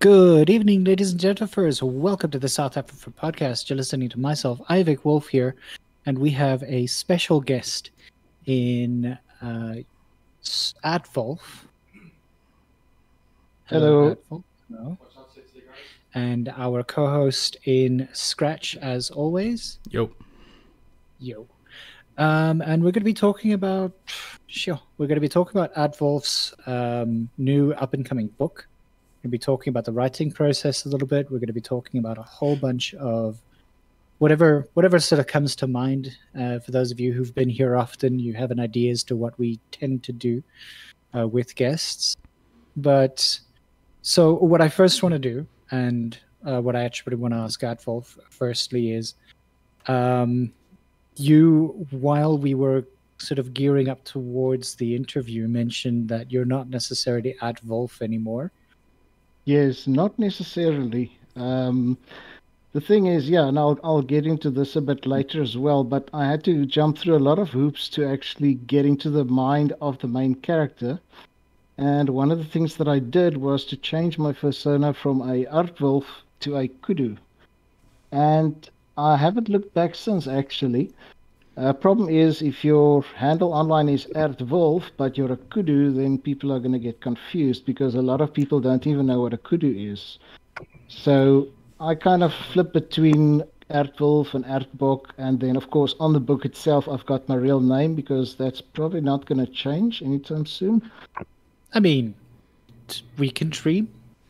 Good evening, ladies and gentlemen. Welcome to the South Africa podcast. You're listening to myself, Ivik Wolf here, and we have a special guest in uh, Advolf. Hello. Advolf. Hello. And our co-host in Scratch, as always. Yo. Yo. Um, and we're going to be talking about, sure, we're going to be talking about Advolf's um, new up-and-coming book. Going to be talking about the writing process a little bit. We're going to be talking about a whole bunch of whatever whatever sort of comes to mind. Uh, for those of you who've been here often, you have an idea as to what we tend to do uh, with guests. But so what I first want to do, and uh, what I actually want to ask Advolf firstly is, um, you while we were sort of gearing up towards the interview, mentioned that you're not necessarily at Wolf anymore. Yes, not necessarily. Um, the thing is, yeah, and I'll I'll get into this a bit later as well. But I had to jump through a lot of hoops to actually get into the mind of the main character. And one of the things that I did was to change my persona from a Aardwolf to a Kudu. And I haven't looked back since actually. Uh, problem is, if your handle online is Erdwolf, but you're a kudu, then people are going to get confused because a lot of people don't even know what a kudu is. So I kind of flip between Erdwolf and Erdbok, and then, of course, on the book itself, I've got my real name because that's probably not going to change anytime soon. I mean, we can dream.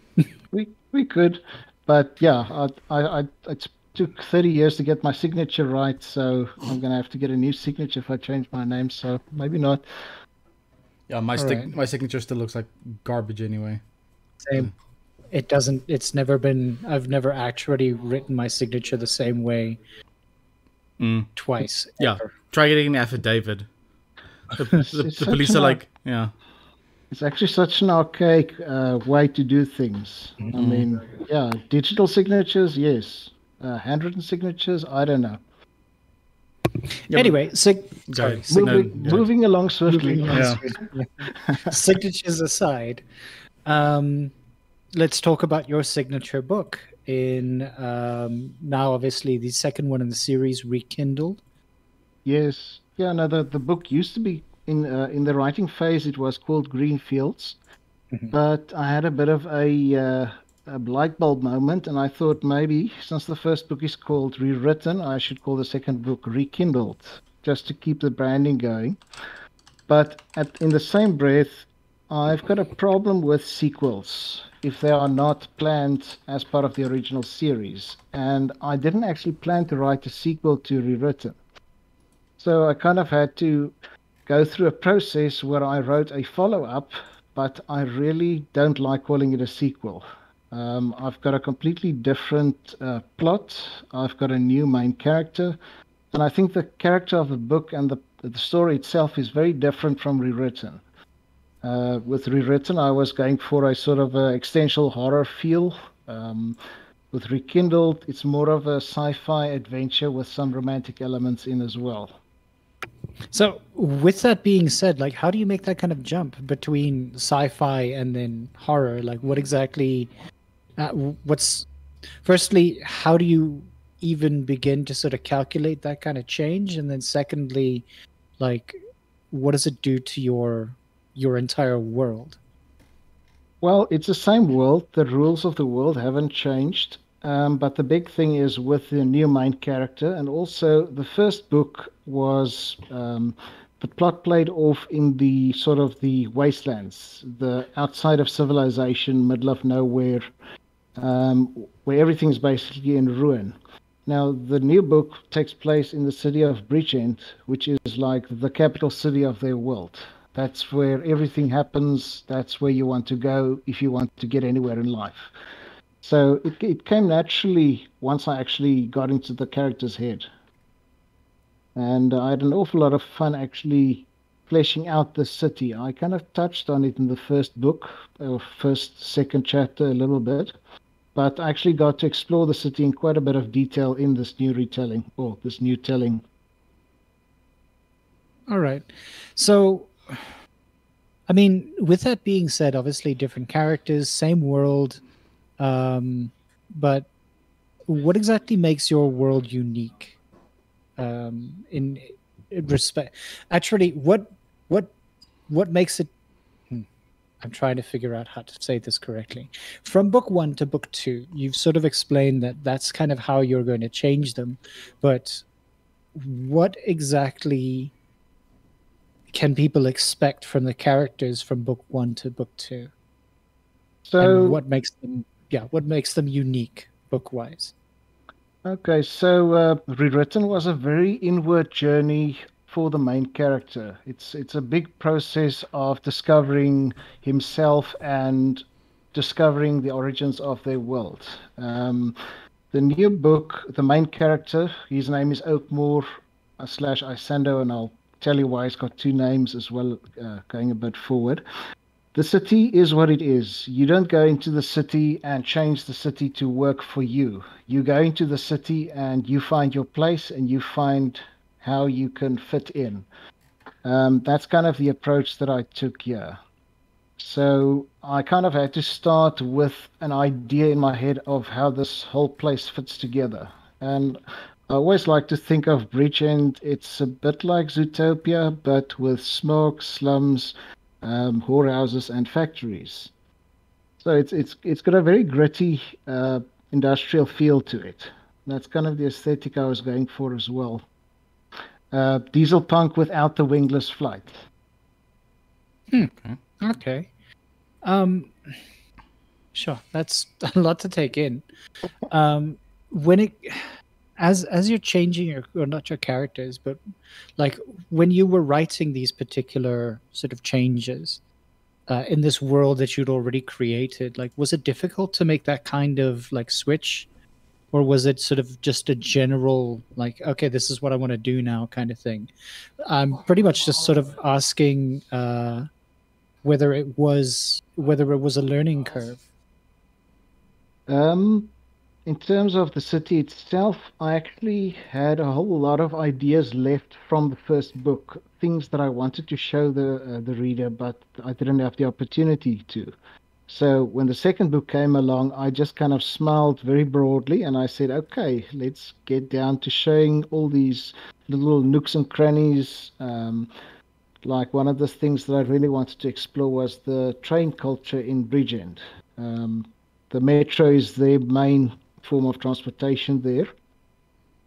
we we could, but yeah, I, I, I it's took 30 years to get my signature right, so I'm gonna have to get a new signature if I change my name. So maybe not. Yeah, my stick, right. my signature still looks like garbage anyway. Same. It doesn't. It's never been. I've never actually written my signature the same way. Mm. Twice. Yeah. Ever. Try getting an affidavit. The, the, the police are like, yeah. It's actually such an archaic uh, way to do things. Mm-hmm. I mean, yeah, digital signatures, yes uh, handwritten signatures. I don't know. Yeah, anyway, sig- sorry, sig- moving, no, moving along swiftly. Moving along yeah. signatures aside, um, let's talk about your signature book. In um, now, obviously, the second one in the series, Rekindled. Yes, yeah. No, the the book used to be in uh, in the writing phase. It was called Green Fields, mm-hmm. but I had a bit of a uh, a light bulb moment, and I thought maybe since the first book is called Rewritten, I should call the second book Rekindled, just to keep the branding going. But at, in the same breath, I've got a problem with sequels if they are not planned as part of the original series. And I didn't actually plan to write a sequel to Rewritten. So I kind of had to go through a process where I wrote a follow up, but I really don't like calling it a sequel. Um, I've got a completely different uh, plot. I've got a new main character, and I think the character of the book and the the story itself is very different from rewritten. Uh, with rewritten, I was going for a sort of a existential horror feel. Um, with rekindled, it's more of a sci-fi adventure with some romantic elements in as well. So, with that being said, like, how do you make that kind of jump between sci-fi and then horror? Like, what exactly uh, what's firstly how do you even begin to sort of calculate that kind of change? And then secondly like what does it do to your your entire world? Well it's the same world. The rules of the world haven't changed. Um, but the big thing is with the new mind character. And also the first book was um, the plot played off in the sort of the wastelands the outside of civilization middle of nowhere um, where everything's basically in ruin. Now, the new book takes place in the city of Bridgend, which is like the capital city of their world. That's where everything happens. That's where you want to go if you want to get anywhere in life. So it, it came naturally once I actually got into the character's head. And I had an awful lot of fun actually fleshing out the city. I kind of touched on it in the first book, or first, second chapter a little bit but I actually got to explore the city in quite a bit of detail in this new retelling or this new telling. All right. So, I mean, with that being said, obviously different characters, same world. Um, but what exactly makes your world unique? Um, in, in respect, actually, what what what makes it? Hmm, I'm trying to figure out how to say this correctly. From book one to book two, you've sort of explained that that's kind of how you're going to change them, but what exactly can people expect from the characters from book one to book two? So, and what makes them, yeah, what makes them unique book wise? Okay, so uh, rewritten was a very inward journey for the main character. It's it's a big process of discovering himself and discovering the origins of their world. Um, the new book, the main character, his name is Oakmore uh, slash Isando, and I'll tell you why it's got two names as well, uh, going a bit forward. The city is what it is. You don't go into the city and change the city to work for you. You go into the city and you find your place and you find how you can fit in. Um, that's kind of the approach that I took here. So I kind of had to start with an idea in my head of how this whole place fits together. And I always like to think of Bridgend. It's a bit like Zootopia, but with smoke, slums, um, whorehouses, and factories. So it's it's it's got a very gritty uh, industrial feel to it. That's kind of the aesthetic I was going for as well. Uh, diesel punk without the wingless flight. Hmm. Okay. okay. Um. Sure, that's a lot to take in. Um, when it as as you're changing your or not your characters but like when you were writing these particular sort of changes uh, in this world that you'd already created like was it difficult to make that kind of like switch? Or was it sort of just a general like okay this is what i want to do now kind of thing? I'm pretty much just sort of asking uh, whether it was whether it was a learning curve. Um in terms of the city itself, I actually had a whole lot of ideas left from the first book, things that I wanted to show the uh, the reader, but I didn't have the opportunity to. So when the second book came along, I just kind of smiled very broadly and I said, okay, let's get down to showing all these little nooks and crannies. Um, like one of the things that I really wanted to explore was the train culture in Bridgend. Um, the metro is their main form of transportation there.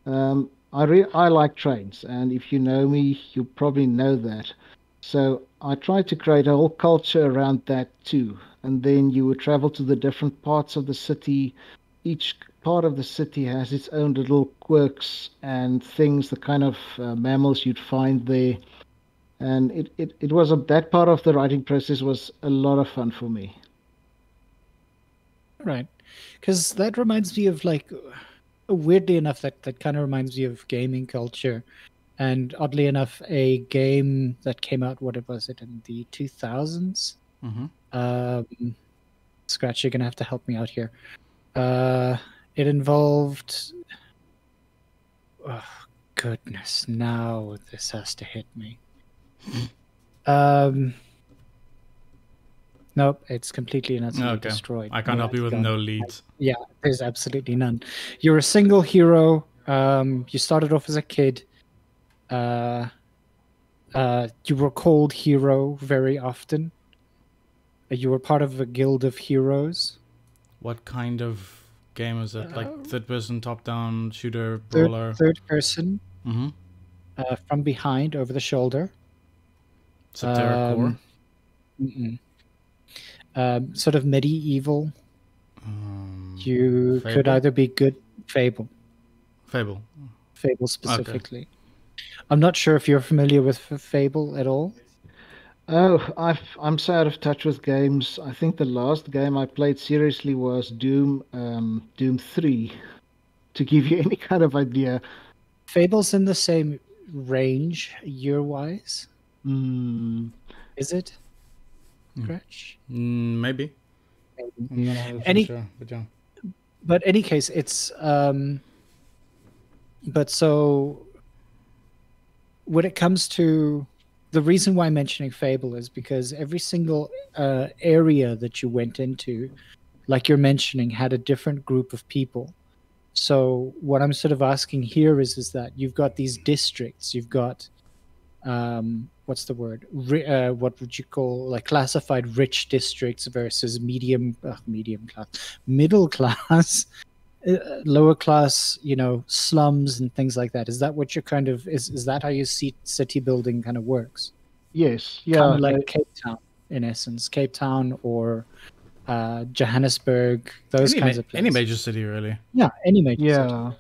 Um, I re- I like trains, and if you know me, you probably know that. So I tried to create a whole culture around that too. And then you would travel to the different parts of the city. Each part of the city has its own little quirks and things, the kind of uh, mammals you'd find there. And it, it, it was a, that part of the writing process was a lot of fun for me. Right because that reminds me of like weirdly enough that that kind of reminds me of gaming culture. And oddly enough a game that came out what was it in the 2000s mm-hmm. um, scratch you're gonna have to help me out here. Uh, it involved oh goodness now this has to hit me. Um Nope, it's completely and utterly okay. destroyed. I can't yeah, help you with gone. no leads. Yeah, there's absolutely none. You're a single hero. Um, you started off as a kid. Uh, uh, you were called hero very often. Uh, you were part of a guild of heroes. What kind of game is it? Like uh, third person, top down, shooter, brawler? Third, third person. Mm-hmm. Uh, from behind, over the shoulder. Septerra um, Core? Um, sort of medieval. Um, you Fable? could either be good Fable. Fable. Fable specifically. Okay. I'm not sure if you're familiar with Fable at all. Oh, i am so out of touch with games. I think the last game I played seriously was Doom, um, Doom Three. To give you any kind of idea, Fable's in the same range year-wise. Mm. Is it? Scratch? Mm, maybe. Any, sure, but yeah. But any case, it's um. But so, when it comes to the reason why I'm mentioning Fable is because every single uh, area that you went into like you're mentioning, had a different group of people. So what I'm sort of asking here is is that you've got these districts, you've got um, what's the word? uh, what would you call like classified rich districts versus medium, uh, medium class, middle class, uh, lower class, you know, slums and things like that. Is that what you're kind of is? Is that how you see city building kind of works? Yes. Yeah. Kind of like Cape Town, in essence, Cape Town or uh, Johannesburg, those any kinds of places. any major city, really. Yeah, any major. Yeah. city.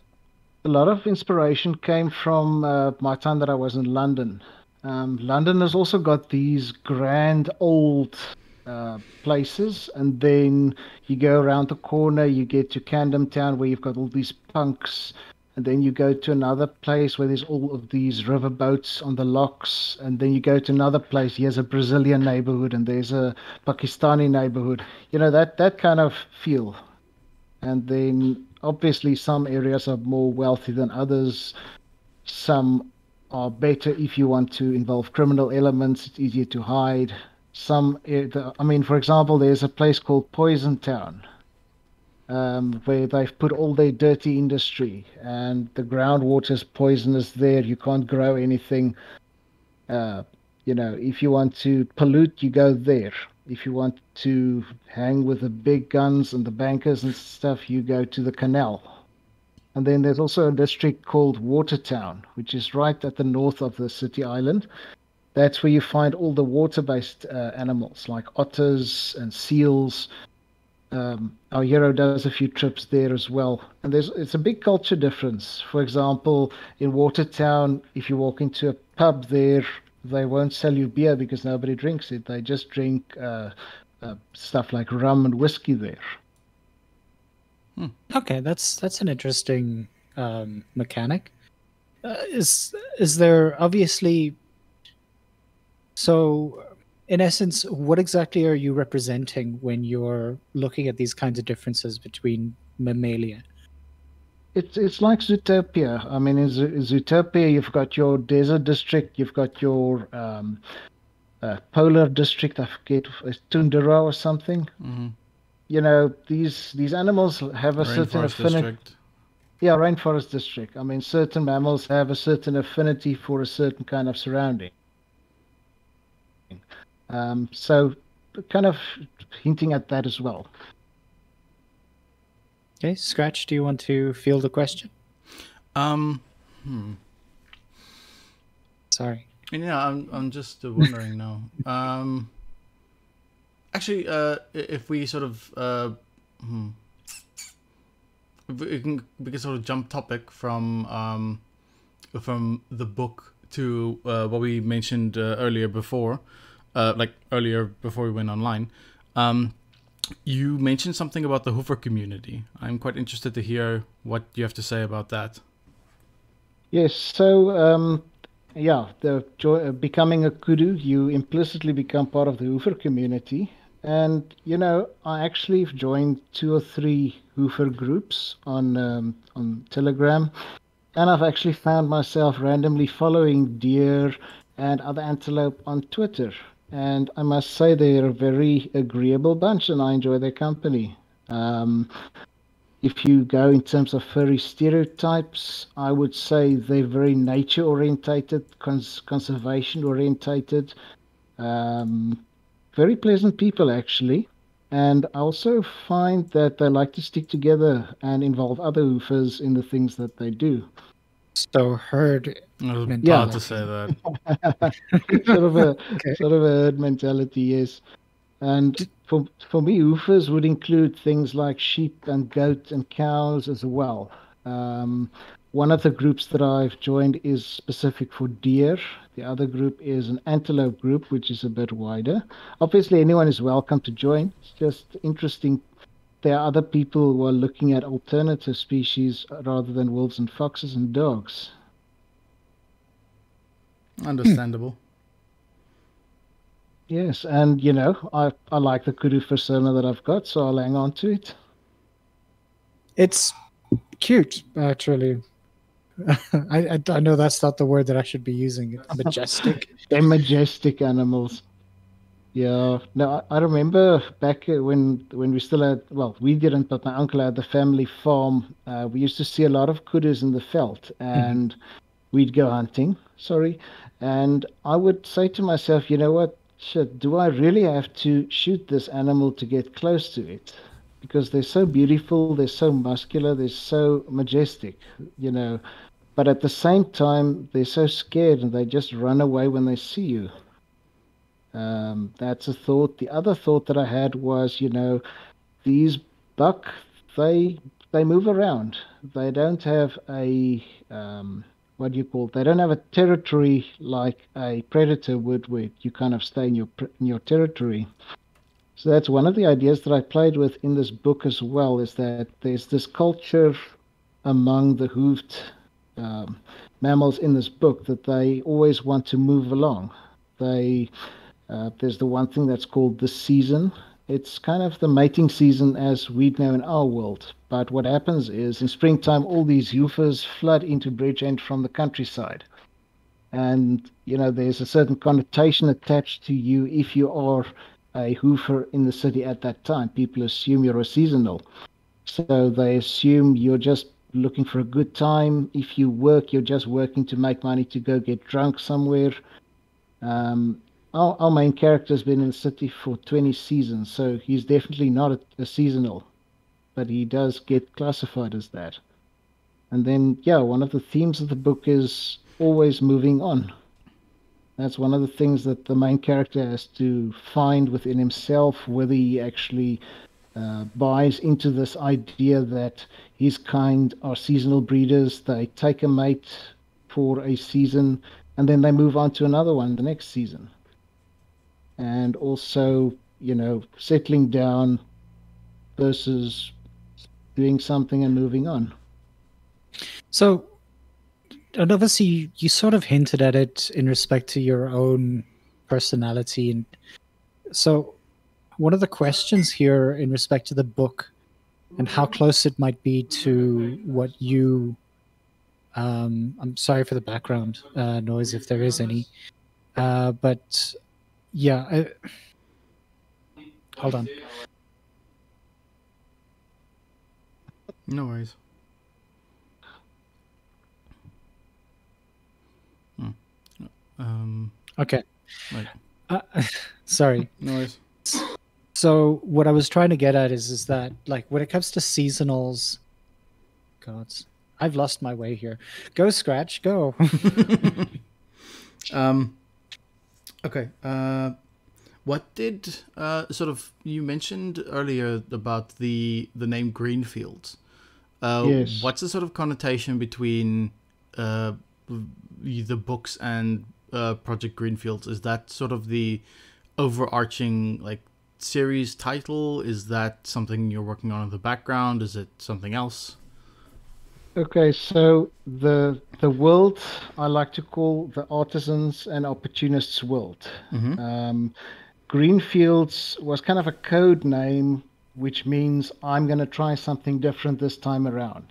A lot of inspiration came from uh, my time that I was in London. Um, London has also got these grand old uh, places, and then you go around the corner, you get to Camden Town where you've got all these punks, and then you go to another place where there's all of these river boats on the locks, and then you go to another place. Here's a Brazilian neighborhood, and there's a Pakistani neighborhood. You know that that kind of feel, and then obviously some areas are more wealthy than others. Some are better if you want to involve criminal elements. It's easier to hide. Some, eh, I mean, for example, there's a place called Poison Town, um, where they've put all their dirty industry, and the groundwater is poisonous there. You can't grow anything. Uh, you know, if you want to pollute, you go there. If you want to hang with the big guns and the bankers and stuff, you go to the canal. And then there's also a district called Watertown, which is right at the north of the city island. That's where you find all the water-based uh, animals like otters and seals. Um, our hero does a few trips there as well, and there's it's a big culture difference. For example, in Watertown, if you walk into a pub there, they won't sell you beer because nobody drinks it. They just drink uh, uh, stuff like rum and whiskey there. Hmm. Okay, that's that's an interesting um, mechanic. Uh, is is there obviously? So, in essence, what exactly are you representing when you're looking at these kinds of differences between Mammalia? It's it's like Zootopia. I mean, in, Zootopia, you've got your desert district, you've got your um, uh, polar district. I forget, Tundra or something. Mm-hmm. You know, these these animals have a certain affinity. Yeah, rainforest district. I mean, certain mammals have a certain affinity for a certain kind of surrounding. Um, so, kind of hinting at that as well. Okay, Scratch, do you want to field a question? Um, hmm. Sorry. Yeah, I'm I'm just wondering now. Um, actually, uh, if we sort of uh, hmm, we can we can sort of jump topic from um, from the book to uh, what we mentioned uh, earlier before, uh, like earlier before we went online. Um, you mentioned something about the hoofer community. I'm quite interested to hear what you have to say about that. Yes, so um, yeah, the jo- becoming a kudu, you implicitly become part of the hoofer community. And you know, I actually joined two or three hoofer groups on um, on Telegram, and I've actually found myself randomly following deer and other antelope on Twitter. And I must say they're a very agreeable bunch, and I enjoy their company. Um, if you go in terms of furry stereotypes, I would say they're very nature orientated, cons- conservation orientated. Um, very pleasant people actually and I also find that they like to stick together and involve other hoofers in the things that they do. So herd. I was mentality. about to say that. sort of a okay. sort of a herd mentality, yes. And for for me, hoofers would include things like sheep and goat and cows as well. Um, one of the groups that I've joined is specific for deer. The other group is an antelope group, which is a bit wider. Obviously, anyone is welcome to join. It's just interesting. There are other people who are looking at alternative species rather than wolves and foxes and dogs. Understandable. Hmm. Yes, and you know, I, I like the kudu persona that I've got, so I'll hang on to it. It's cute, actually. I, I, I know that's not the word that I should be using. Majestic. They're majestic animals. Yeah, no, I, I remember back when when we still had well, we didn't, but my uncle had the family farm. Uh, we used to see a lot of kudus in the veld, and mm-hmm. we'd go hunting. Sorry, and I would say to myself, you know what? Shit, do I really have to shoot this animal to get close to it? Because they're so beautiful, they're so muscular, they're so majestic, you know. But at the same time, they're so scared and they just run away when they see you. Um, that's a thought. The other thought that I had was, you know, these buck they they move around. They don't have a um, what do you call? It? They don't have a territory like a predator would, where you kind of stay in your in your territory. So that's one of the ideas that I played with in this book as well. Is that there's this culture among the hoofed um, mammals in this book that they always want to move along. They uh, there's the one thing that's called the season. It's kind of the mating season as we'd know in our world. But what happens is in springtime, all these heifers flood into Bridgend from the countryside. And, you know, there's a certain connotation attached to you if you are a heifer in the city at that time. People assume you're a seasonal. So they assume you're just looking for a good time. If you work, you're just working to make money to go get drunk somewhere. Um, our, our main character has been in the city for 20 seasons, so he's definitely not a, a seasonal, but he does get classified as that. And then, yeah, one of the themes of the book is always moving on. That's one of the things that the main character has to find within himself, whether he actually uh, buys into this idea that his kind are seasonal breeders. They take a mate for a season and then they move on to another one the next season and also, you know, settling down versus doing something and moving on. So, and obviously, you, sort of hinted at it in respect to your own personality. And so, one of the questions here in respect to the book and how close it might be to what you um, I'm sorry for the background uh, noise if there is any. Uh, but yeah. I... Hold on. No worries. Hmm. Um. Okay. Uh, sorry. No worries. So what I was trying to get at is is that like when it comes to seasonals, gods, I've lost my way here. Go scratch, go. um Okay. Uh, what did uh, sort of you mentioned earlier about the the name Greenfields? Uh, yes. What's the sort of connotation between uh, the books and uh, Project Greenfields? Is that sort of the overarching like series title? Is that something you're working on in the background? Is it something else? Okay, so the the world I like to call the artisans and opportunists world. Mm-hmm. Um, Greenfields was kind of a code name, which means I'm going to try something different this time around.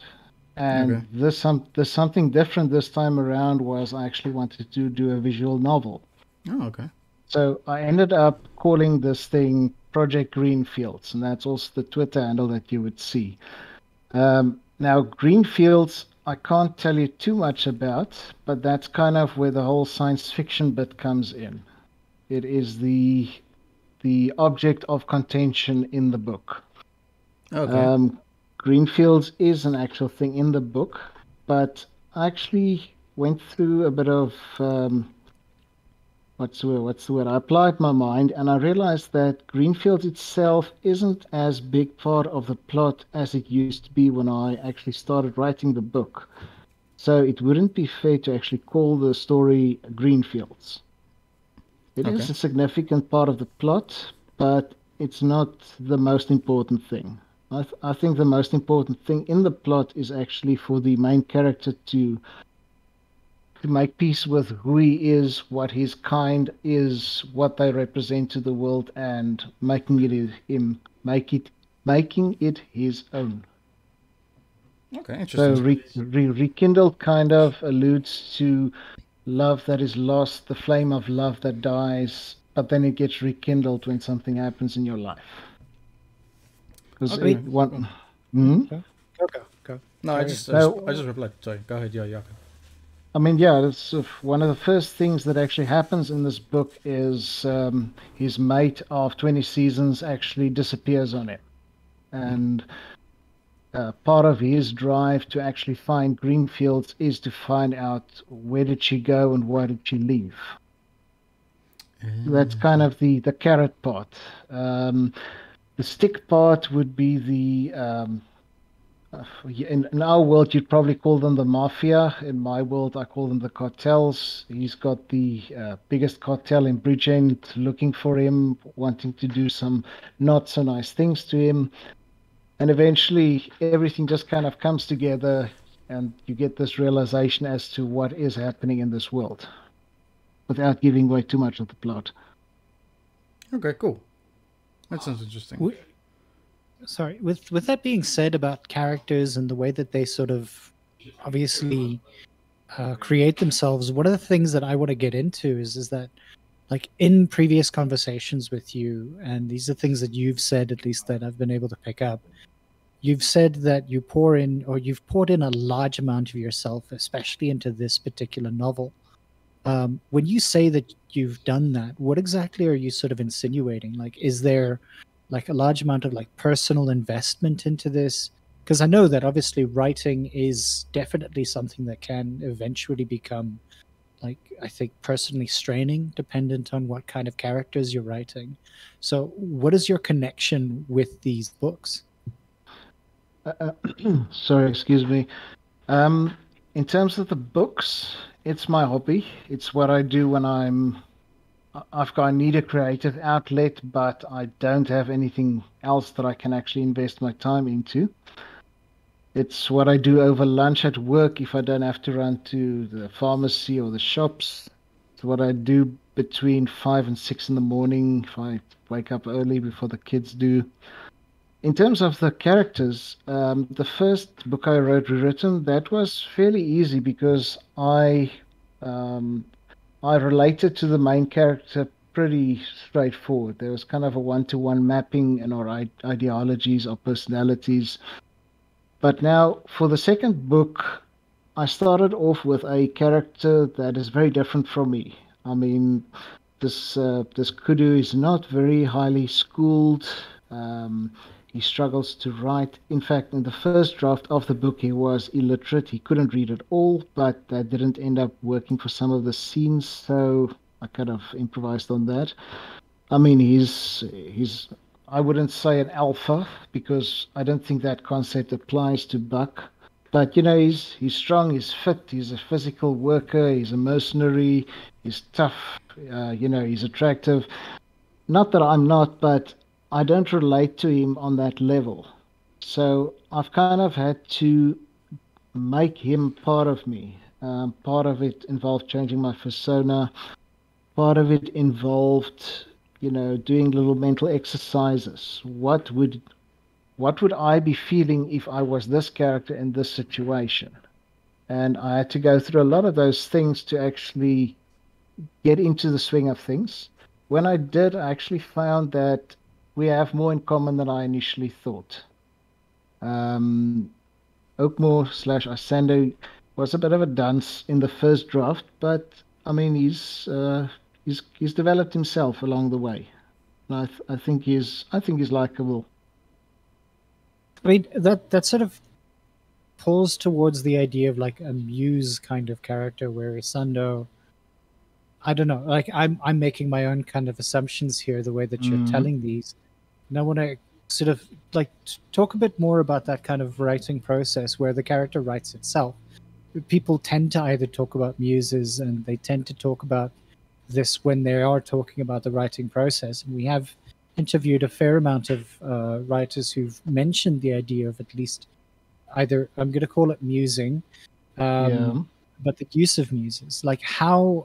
And okay. this some the something different this time around was I actually wanted to do a visual novel. Oh, okay. So I ended up calling this thing Project Greenfields, and that's also the Twitter handle that you would see. Um, now, Greenfields, I can't tell you too much about, but that's kind of where the whole science fiction bit comes in. It is the the object of contention in the book. Okay. Um, Greenfields is an actual thing in the book, but I actually went through a bit of um, what's the word? What's the word? I applied my mind and I realized that Greenfield itself isn't as big part of the plot as it used to be when I actually started writing the book. So it wouldn't be fair to actually call the story Greenfields. It okay. is a significant part of the plot, but it's not the most important thing. I, th- I think the most important thing in the plot is actually for the main character to to make peace with who he is, what his kind is, what they represent to the world, and making it him, make it, making it his own. Okay, interesting. So re, re, rekindle kind of alludes to love that is lost, the flame of love that dies, but then it gets rekindled when something happens in your life. Because Okay. one. Hmm? Go, go, go. No, I just, I just, I just replied. Sorry, go ahead. Yeah, yeah. I mean, yeah, that's uh, one of the first things that actually happens in this book is um, his mate of 20 seasons actually disappears on him. And uh, part of his drive to actually find Greenfields is to find out where did she go and why did she leave. That's kind of the, the carrot part. Um, the stick part would be the um, in, in our world, you'd probably call them the mafia. In my world, I call them the cartels. He's got the uh, biggest cartel in Bridgend looking for him, wanting to do some not so nice things to him. And eventually, everything just kind of comes together, and you get this realization as to what is happening in this world without giving away too much of the plot. Okay, cool. That sounds interesting. We- sorry with with that being said about characters and the way that they sort of obviously uh, create themselves one of the things that i want to get into is is that like in previous conversations with you and these are things that you've said at least that i've been able to pick up you've said that you pour in or you've poured in a large amount of yourself especially into this particular novel. Um, when you say that you've done that what exactly are you sort of insinuating? Like is there like a large amount of like personal investment into this because i know that obviously writing is definitely something that can eventually become like i think personally straining dependent on what kind of characters you're writing so what is your connection with these books Uh, uh, sorry, excuse me. Um, in terms of the books, it's my hobby. It's what I do when I'm. I've got I need a creative outlet, but I don't have anything else that I can actually invest my time into. It's what I do over lunch at work if I don't have to run to the pharmacy or the shops. It's what I do between five and six in the morning if I wake up early before the kids do. In terms of the characters, um, the first book I wrote rewritten that was fairly easy because I um, I related to the main character pretty straightforward. There was kind of a one-to-one mapping in our ideologies, our personalities. But now for the second book, I started off with a character that is very different from me. I mean, this uh, this Kudu is not very highly schooled. Um, he struggles to write. In fact, in the first draft of the book, he was illiterate. He couldn't read at all, but that didn't end up working for some of the scenes, so I kind of improvised on that. I mean, he's he's I wouldn't say an alpha because I don't think that concept applies to Buck. But you know, he's he's strong, he's fit, he's a physical worker, he's a mercenary, he's tough, uh, you know, he's attractive. Not that I'm not, but I don't relate to him on that level. So I've kind of had to make him part of me. Um, part of it involved changing my persona. Part of it involved, you know, doing little mental exercises. What would, what would I be feeling if I was this character in this situation? And I had to go through a lot of those things to actually get into the swing of things. When I did, I actually found that we have more in common than I initially thought. Um, Oakmore slash Isando was a bit of a dunce in the first draft, but I mean he's uh, he's he's developed himself along the way. And I th- I think he's I think he's likable. I mean that that sort of pulls towards the idea of like a muse kind of character where Isando I don't know, like I'm I'm making my own kind of assumptions here the way that you're Mhm. telling these. And I want to sort of like talk a bit more about that kind of writing process where the character writes itself. People tend to either talk about muses and they tend to talk about this when they are talking about the writing process. And we have interviewed a fair amount of uh, writers who've mentioned the idea of at least either I'm going to call it musing, um, yeah. but the use of muses. Like how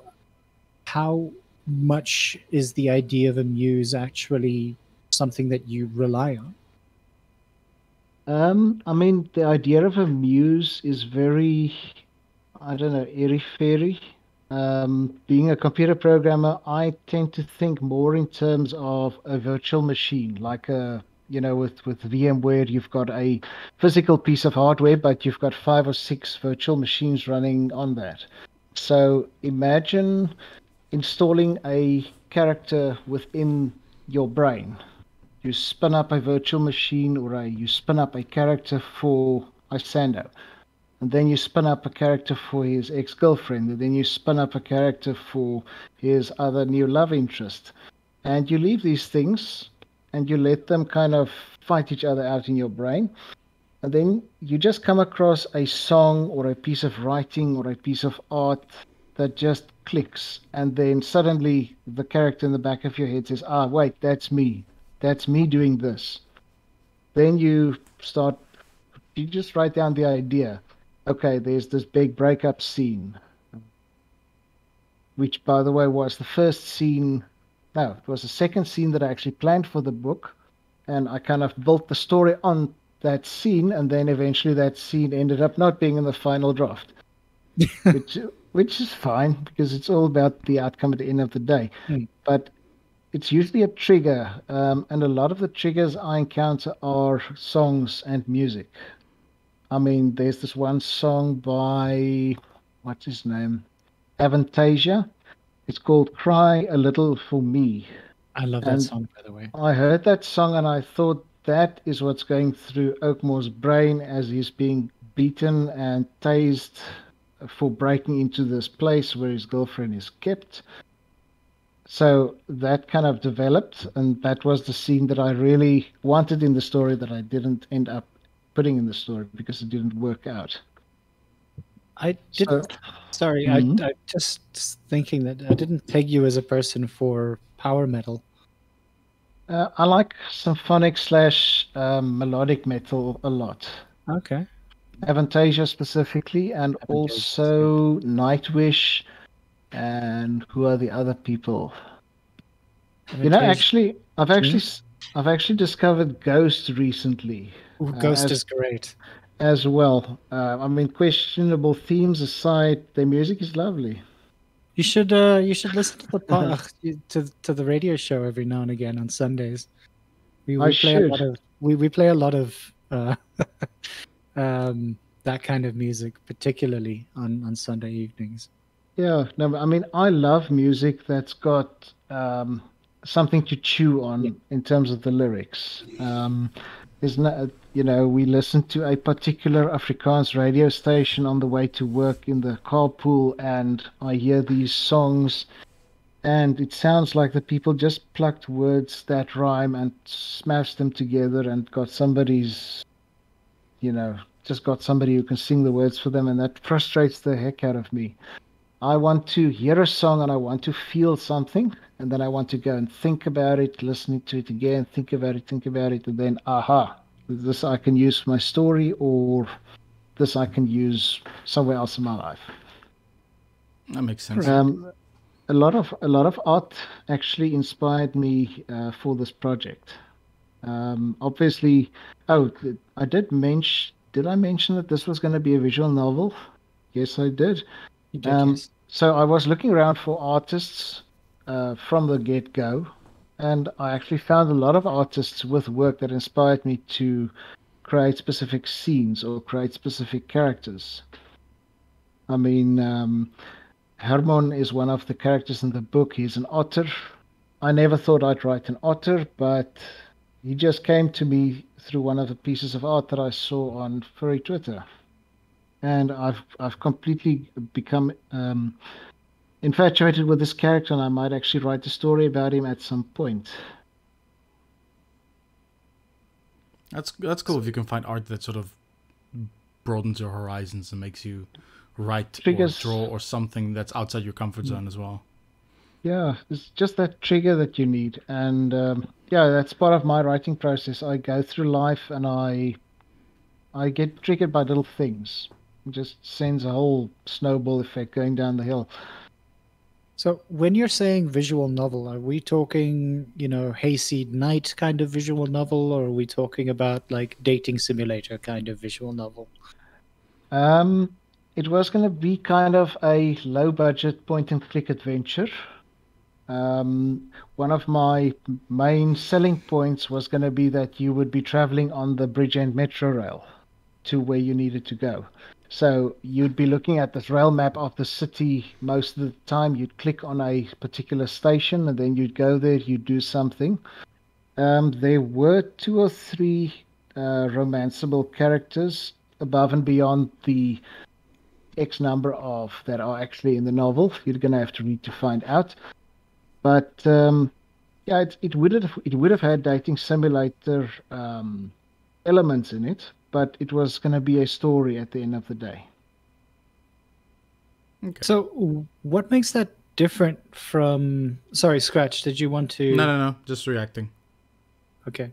how much is the idea of a muse actually something that you rely on? Um, I mean, the idea of a muse is very, I don't know, airy fairy. um, being a computer programmer, I tend to think more in terms of a virtual machine, like a you know, with with VMware, you've got a physical piece of hardware, but you've got five or six virtual machines running on that. So imagine installing a character within your brain. You spin up a virtual machine, or a, you spin up a character for Isando and then you spin up a character for his ex-girlfriend, and then you spin up a character for his other new love interest, and you leave these things and you let them kind of fight each other out in your brain, and then you just come across a song or a piece of writing or a piece of art that just clicks, and then suddenly the character in the back of your head says, "Ah, wait, that's me. That's me doing this." Then you start. You just write down the idea okay, there's this big breakup scene, which, by the way, was the first scene. No, it was the second scene that I actually planned for the book, and I kind of built the story on that scene, and then eventually that scene ended up not being in the final draft, which which is fine because it's all about the outcome at the end of the day. Hmm. But it's usually a trigger, um, and a lot of the triggers I encounter are songs and music. I mean, there's this one song by what's his name, Avantasia. It's called "Cry a Little for Me." I love that and song, by the way. I heard that song and I thought that is what's going through Oakmore's brain as he's being beaten and tased for breaking into this place where his girlfriend is kept. So that kind of developed, and that was the scene that I really wanted in the story that I didn't end up putting in the story because it didn't work out. I didn't. So, sorry, mm-hmm. I, I just thinking that I didn't peg you as a person for power metal. Uh, I like symphonic slash um, melodic metal a lot. Okay. Avantasia specifically, and Avantasia also Nightwish, and who are the other people? You know, actually, I've actually, I've actually discovered Ghost recently. Ooh, uh, Ghost uh, as, is great. As well. Uh, I mean, questionable themes aside, the music is lovely. You should uh, you should listen to the to to the radio show every now and again on Sundays. We, we I play should. a lot of we, we play a lot of uh, um, that kind of music, particularly on on Sunday evenings. Yeah, no, I mean, I love music that's got um, something to chew on yeah. in terms of the lyrics. Um, there's no, you know, we listen to a particular Afrikaans radio station on the way to work in the carpool, and I hear these songs, and it sounds like the people just plucked words that rhyme and smashed them together and got somebody's, you know, just got somebody who can sing the words for them, and that frustrates the heck out of me. I want to hear a song and I want to feel something, and then I want to go and think about it, listening to it again, think about it, think about it, and then aha, this I can use for my story, or this I can use somewhere else in my life. That makes sense. Um, a lot of a lot of art actually inspired me uh, for this project. Um, obviously, oh, I did mention. Did I mention that this was going to be a visual novel? Yes, I did. Um, so I was looking around for artists uh, from the get go, and I actually found a lot of artists with work that inspired me to create specific scenes or create specific characters. I mean, um, Hermon is one of the characters in the book. He's an otter. I never thought I'd write an otter, but he just came to me through one of the pieces of art that I saw on furry Twitter and I've I've completely become um, infatuated with this character, and I might actually write a story about him at some point. That's that's cool if you can find art that sort of broadens your horizons and makes you write Triggers. or draw or something that's outside your comfort mm. zone as well. Yeah, it's just that trigger that you need, and um, yeah, that's part of my writing process. I go through life and I I get triggered by little things just sends a whole snowball effect going down the hill. So when you're saying visual novel, are we talking, you know, Hayseed Night kind of visual novel, or are we talking about like dating simulator kind of visual novel? Um, it was going to be kind of a low budget point and click adventure. Um, one of my main selling points was going to be that you would be traveling on the Bridgend Metro Rail to where you needed to go. So you'd be looking at this rail map of the city most of the time. You'd click on a particular station and then you'd go there, you'd do something. Um, there were two or three uh, romanceable characters above and beyond the X number of that are actually in the novel. You're going to have to read to find out. But um, yeah, it, it would have it would have had dating simulator um, elements in it, but it was going to be a story at the end of the day. Okay. So, what makes that different from? Sorry, Scratch. Did you want to? No, no, no. Just reacting. Okay.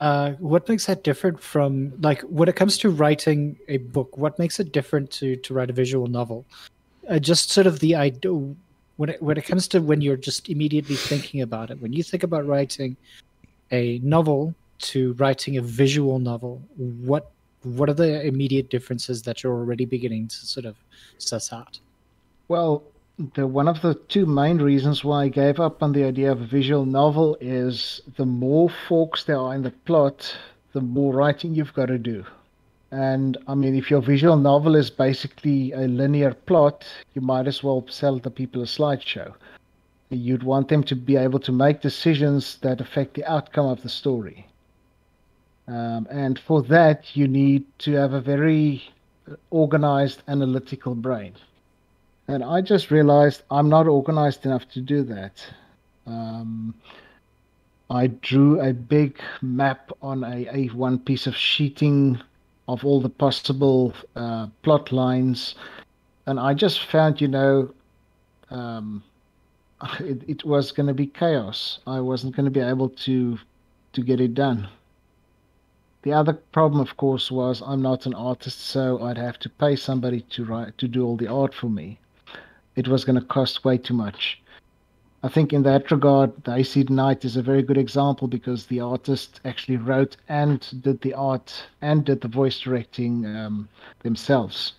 Uh, what makes that different from like when it comes to writing a book? What makes it different to to write a visual novel? Uh, just sort of the idea when it when it comes to when you're just immediately thinking about it. When you think about writing a novel to writing a visual novel, what what are the immediate differences that you're already beginning to sort of suss out? Well, the one of the two main reasons why I gave up on the idea of a visual novel is the more forks there are in the plot, the more writing you've got to do. And I mean, if your visual novel is basically a linear plot, you might as well sell the people a slideshow. You'd want them to be able to make decisions that affect the outcome of the story. Um, and for that, you need to have a very organized analytical brain. And I just realized I'm not organized enough to do that. Um, I drew a big map on a A1 piece of sheeting of all the possible uh, plot lines. And I just found, you know, um, it, it was going to be chaos. I wasn't going to be able to to get it done. The other problem, of course, was I'm not an artist, so I'd have to pay somebody to write to do all the art for me it was going to cost way too much. I think in that regard, the AC Knight is a very good example because the artist actually wrote and did the art and did the voice directing um, themselves.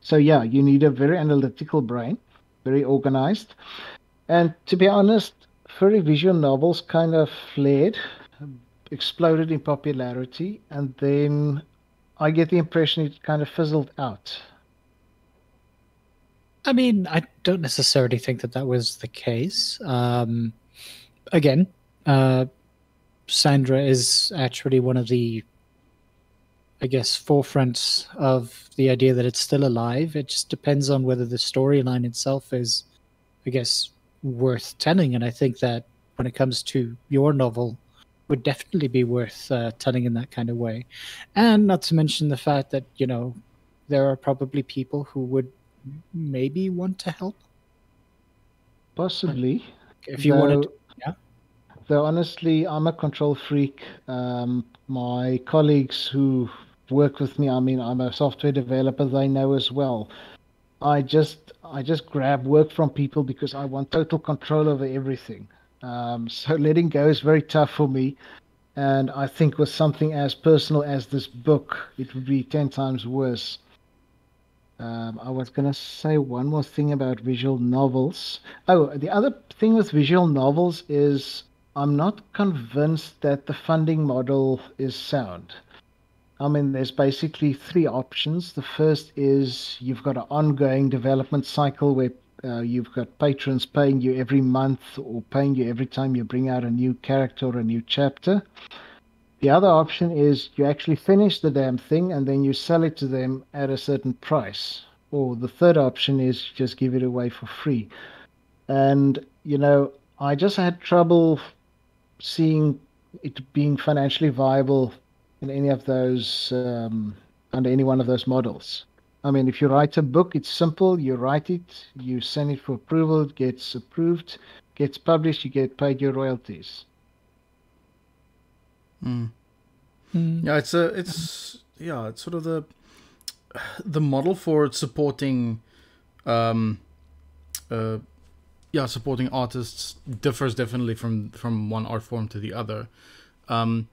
So yeah, you need a very analytical brain, very organized. And to be honest, furry visual novels kind of flared, exploded in popularity, and then I get the impression it kind of fizzled out. I mean, I don't necessarily think that that was the case. Um, again, uh, Sandra is actually one of the, I guess, forefronts of the idea that it's still alive. It just depends on whether the storyline itself is, I guess, worth telling. And I think that when it comes to your novel, would definitely be worth uh, telling in that kind of way. And not to mention the fact that, you know, there are probably people who would maybe want to help? Possibly. If you though, wanted, to, yeah. Though honestly, I'm a control freak. Um, my colleagues who work with me, I mean, I'm a software developer. They know as well. I just I just grab work from people because I want total control over everything. Um, so letting go is very tough for me. And I think with something as personal as this book, it would be 10 times worse. Um, I was going to say one more thing about visual novels. Oh, the other thing with visual novels is I'm not convinced that the funding model is sound. I mean, there's basically three options. The first is you've got an ongoing development cycle where uh, you've got patrons paying you every month or paying you every time you bring out a new character or a new chapter. The other option is you actually finish the damn thing and then you sell it to them at a certain price. Or the third option is just give it away for free. And, you know, I just had trouble seeing it being financially viable in any of those, um, under any one of those models. I mean, if you write a book, it's simple. You write it, you send it for approval, it gets approved, gets published, you get paid your royalties. Mm. Mm. Yeah, it's a it's yeah, it's sort of the the model for supporting um uh yeah, supporting artists differs definitely from from one art form to the other. Um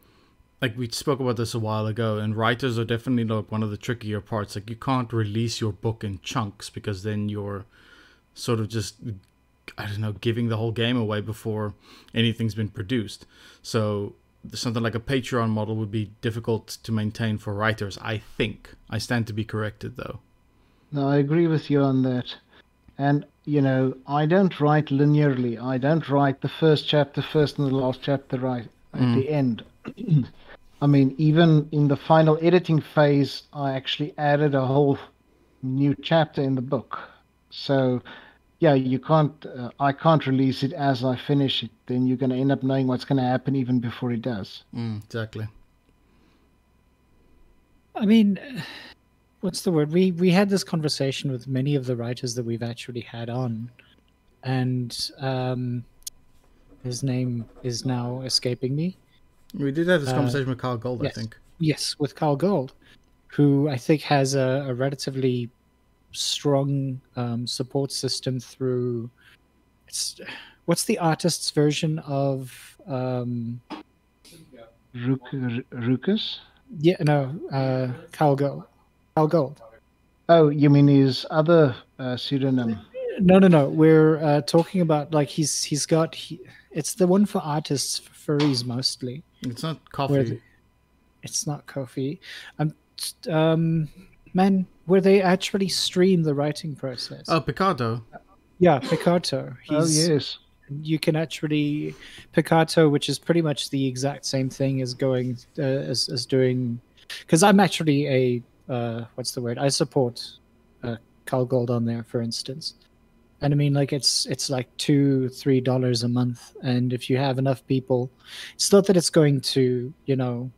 like we spoke about this a while ago, and writers are definitely like one of the trickier parts. Like you can't release your book in chunks because then you're sort of just I don't know giving the whole game away before anything's been produced. So something like a Patreon model would be difficult to maintain for writers. I think I stand to be corrected though. No, I agree with you on that. And you know, I don't write linearly. I don't write the first chapter first and the last chapter right at mm. the end. I mean, even in the final editing phase, I actually added a whole new chapter in the book. So, yeah, you can't. Uh, I can't release it as I finish it. Then you're going to end up knowing what's going to happen even before it does. Mm, exactly. I mean, what's the word? We we had this conversation with many of the writers that we've actually had on, and um, his name is now escaping me. We did have this uh, conversation uh, with Carl Gold, yes, I think. Yes, with Carl Gold, who I think has a, a relatively strong um, support system through. It's what's the artist's version of um, Ruckus? Yeah, no, uh, Carl Gold. Carl Gold. Oh, you mean his other uh, pseudonym? No, no, no. We're uh, talking about like he's he's got. He, it's the one for artists, furries mostly. It's not Ko-fi. The, it's not Ko-fi. Um, um, man, where they actually stream the writing process. Oh, Picarto. Yeah, Picarto. oh yes. You can actually Picarto, which is pretty much the exact same thing as going uh, as as doing. Because I'm actually a uh, what's the word? I support uh, Carl Gold on there, for instance and I mean, like it's it's like two, three dollars a month, and if you have enough people, it's not that it's going to, you know,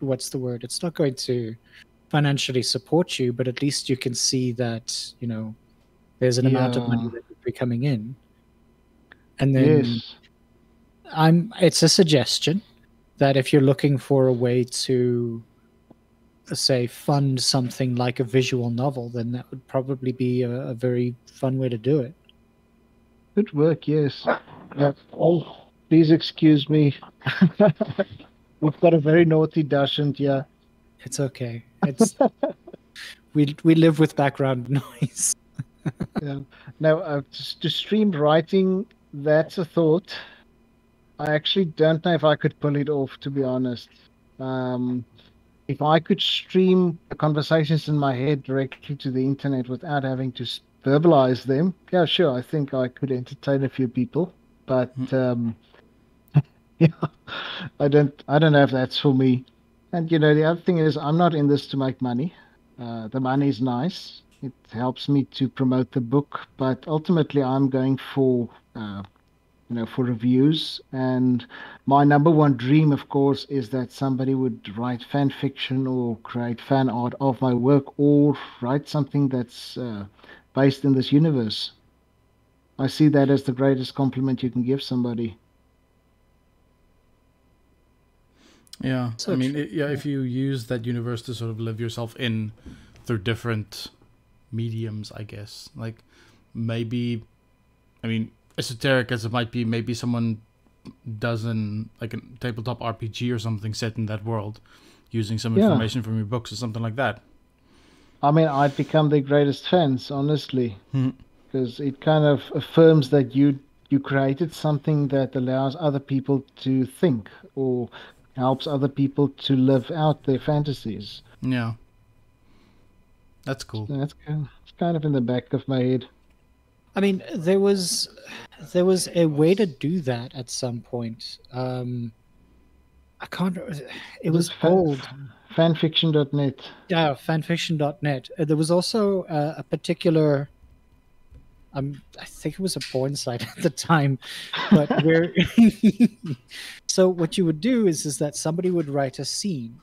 what's the word? It's not going to financially support you, but at least you can see that you know there's an yeah. amount of money that will be coming in, and then yes. I'm. It's a suggestion that if you're looking for a way to say fund something like a visual novel, then that would probably be a, a very fun way to do it. Good work, yes. Uh, oh, please excuse me. We've got a very naughty Dashant yeah. It's okay. It's we we live with background noise. yeah. Now, uh, to stream writing, that's a thought. I actually don't know if I could pull it off, to be honest. Um, if I could stream the conversations in my head directly to the internet without having to verbalize them, yeah, sure, I think I could entertain a few people. But mm. um, yeah, I don't, I don't know if that's for me. And you know, the other thing is, I'm not in this to make money. Uh, the money is nice; it helps me to promote the book. But ultimately, I'm going for uh, you know, for reviews. And my number one dream, of course, is that somebody would write fan fiction or create fan art of my work or write something that's uh, based in this universe. I see that as the greatest compliment you can give somebody. Yeah, so I mean, it, yeah, if you use that universe to sort of live yourself in through different mediums, I guess. Like maybe, I mean, esoteric as it might be, maybe someone does an like a tabletop RPG or something set in that world, using some yeah. information from your books or something like that. I mean, I'd become the greatest fans, honestly, because hmm. it kind of affirms that you you created something that allows other people to think or helps other people to live out their fantasies. Yeah, that's cool. So that's kind of, it's kind of in the back of my head. I mean, there was there was a way to do that at some point. Um, I can't. It was fan, old. Fanfiction.net. Yeah, fanfiction.net. Uh, there was also uh, a particular. Um, I think it was a porn site at the time, but where. so what you would do is is that somebody would write a scene,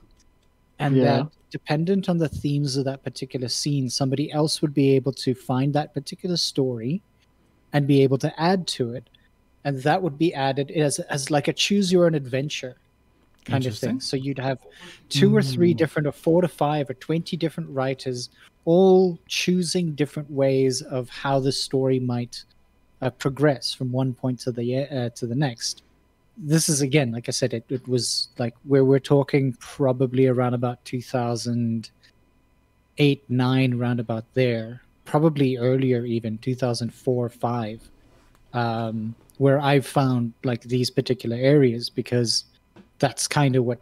and yeah. that dependent on the themes of that particular scene, somebody else would be able to find that particular story and be able to add to it. And that would be added as, as like a choose your own adventure kind of thing. So you'd have two mm. or three mm. different, or four to five, or 20 different writers all choosing different ways of how the story might uh, progress from one point to the uh, to the next. This is again, like I said, it, it was like where we're talking probably around about 2008, nine, round about there, probably earlier, even 2004, five, um, where I found like these particular areas because that's kind of what.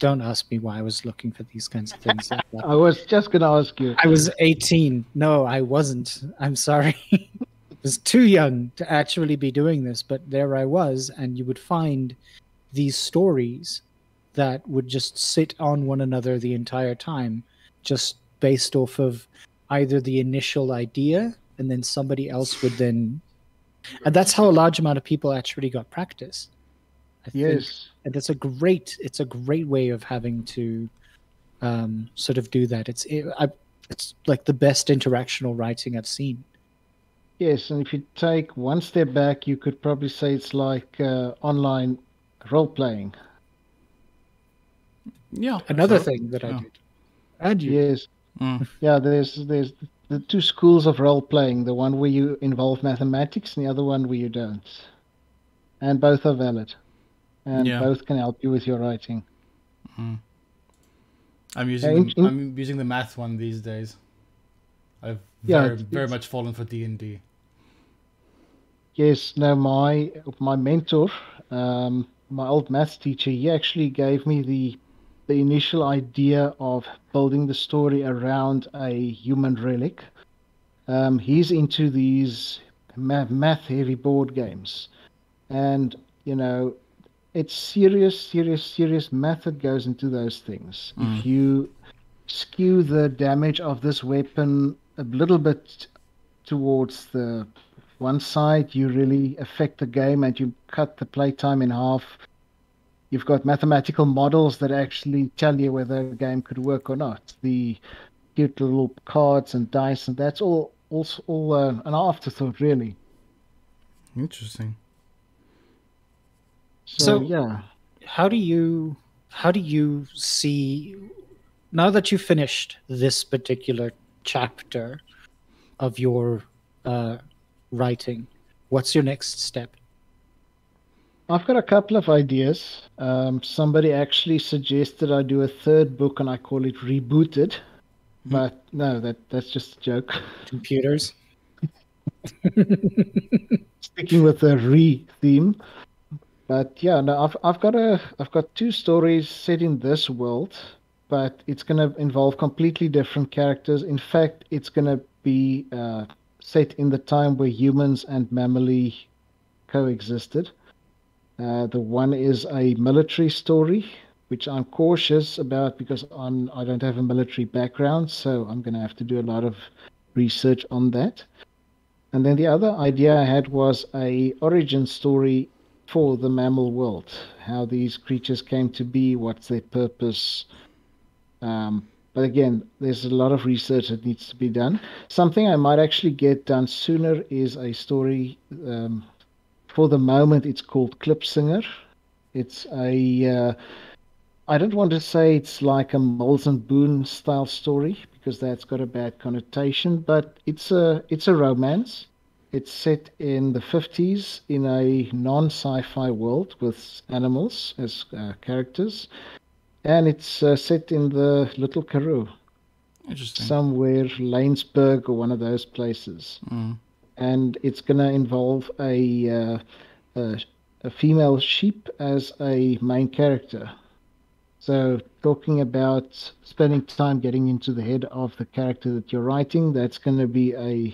Don't ask me why I was looking for these kinds of things. I was just going to ask you. I was 18. No, I wasn't. I'm sorry. was too young to actually be doing this, but there I was, and you would find these stories that would just sit on one another the entire time, just based off of either the initial idea and then somebody else would then and that's how a large amount of people actually got practice I yes. Think. and it's a great it's a great way of having to um, sort of do that. It's it, I, it's like the best interactional writing i've seen Yes, and if you take one step back, you could probably say it's like uh, online role playing. Yeah. Another so, thing that yeah. I did. And you. Yes. Mm. Yeah, there's there's the two schools of role playing. The one where you involve mathematics, and the other one where you don't. And both are valid, and yeah. both can help you with your writing. Mm. I'm using in, in, I'm using the math one these days. I've very yeah, very much fallen for D and D. Yes, no, my my mentor, um, my old maths teacher, he actually gave me the the initial idea of building the story around a human relic. Um, he's into these math heavy board games, and you know, it's serious, serious, serious math that goes into those things. Mm. If you skew the damage of this weapon a little bit towards the one side, you really affect the game and you cut the playtime in half. You've got mathematical models that actually tell you whether a game could work or not. The cute little cards and dice, and that's all, all, all uh, an afterthought, really. Interesting. So, so yeah, how do you how do you see now that you've finished this particular chapter of your uh, writing? What's your next step? I've got a couple of ideas. Um, somebody actually suggested I do a third book and I call it Rebooted. Mm-hmm. But no, that that's just a joke. Computers. Sticking with the re theme. But yeah, no, I've I've got a I've got two stories set in this world, but it's gonna involve completely different characters. In fact, it's gonna be uh, set in the time where humans and mammally coexisted. Uh, the one is a military story, which I'm cautious about because I'm I don't have a military background, so I'm going to have to do a lot of research on that. And then the other idea I had was a origin story for the mammal world, how these creatures came to be, what's their purpose, um, but again, there's a lot of research that needs to be done. Something I might actually get done sooner is a story. Um, for the moment, it's called Klipsinger. It's a. Uh, I don't want to say it's like a Mills and Boon style story because that's got a bad connotation, but it's a it's a romance. It's set in the 50s in a non-sci-fi world with animals as uh, characters and it's uh, set in the Little Karoo. Interesting. Somewhere, Laingsburg or one of those places. Mm. And it's going to involve a, uh, a, a female sheep as a main character. So, talking about spending time getting into the head of the character that you're writing, that's going to be a,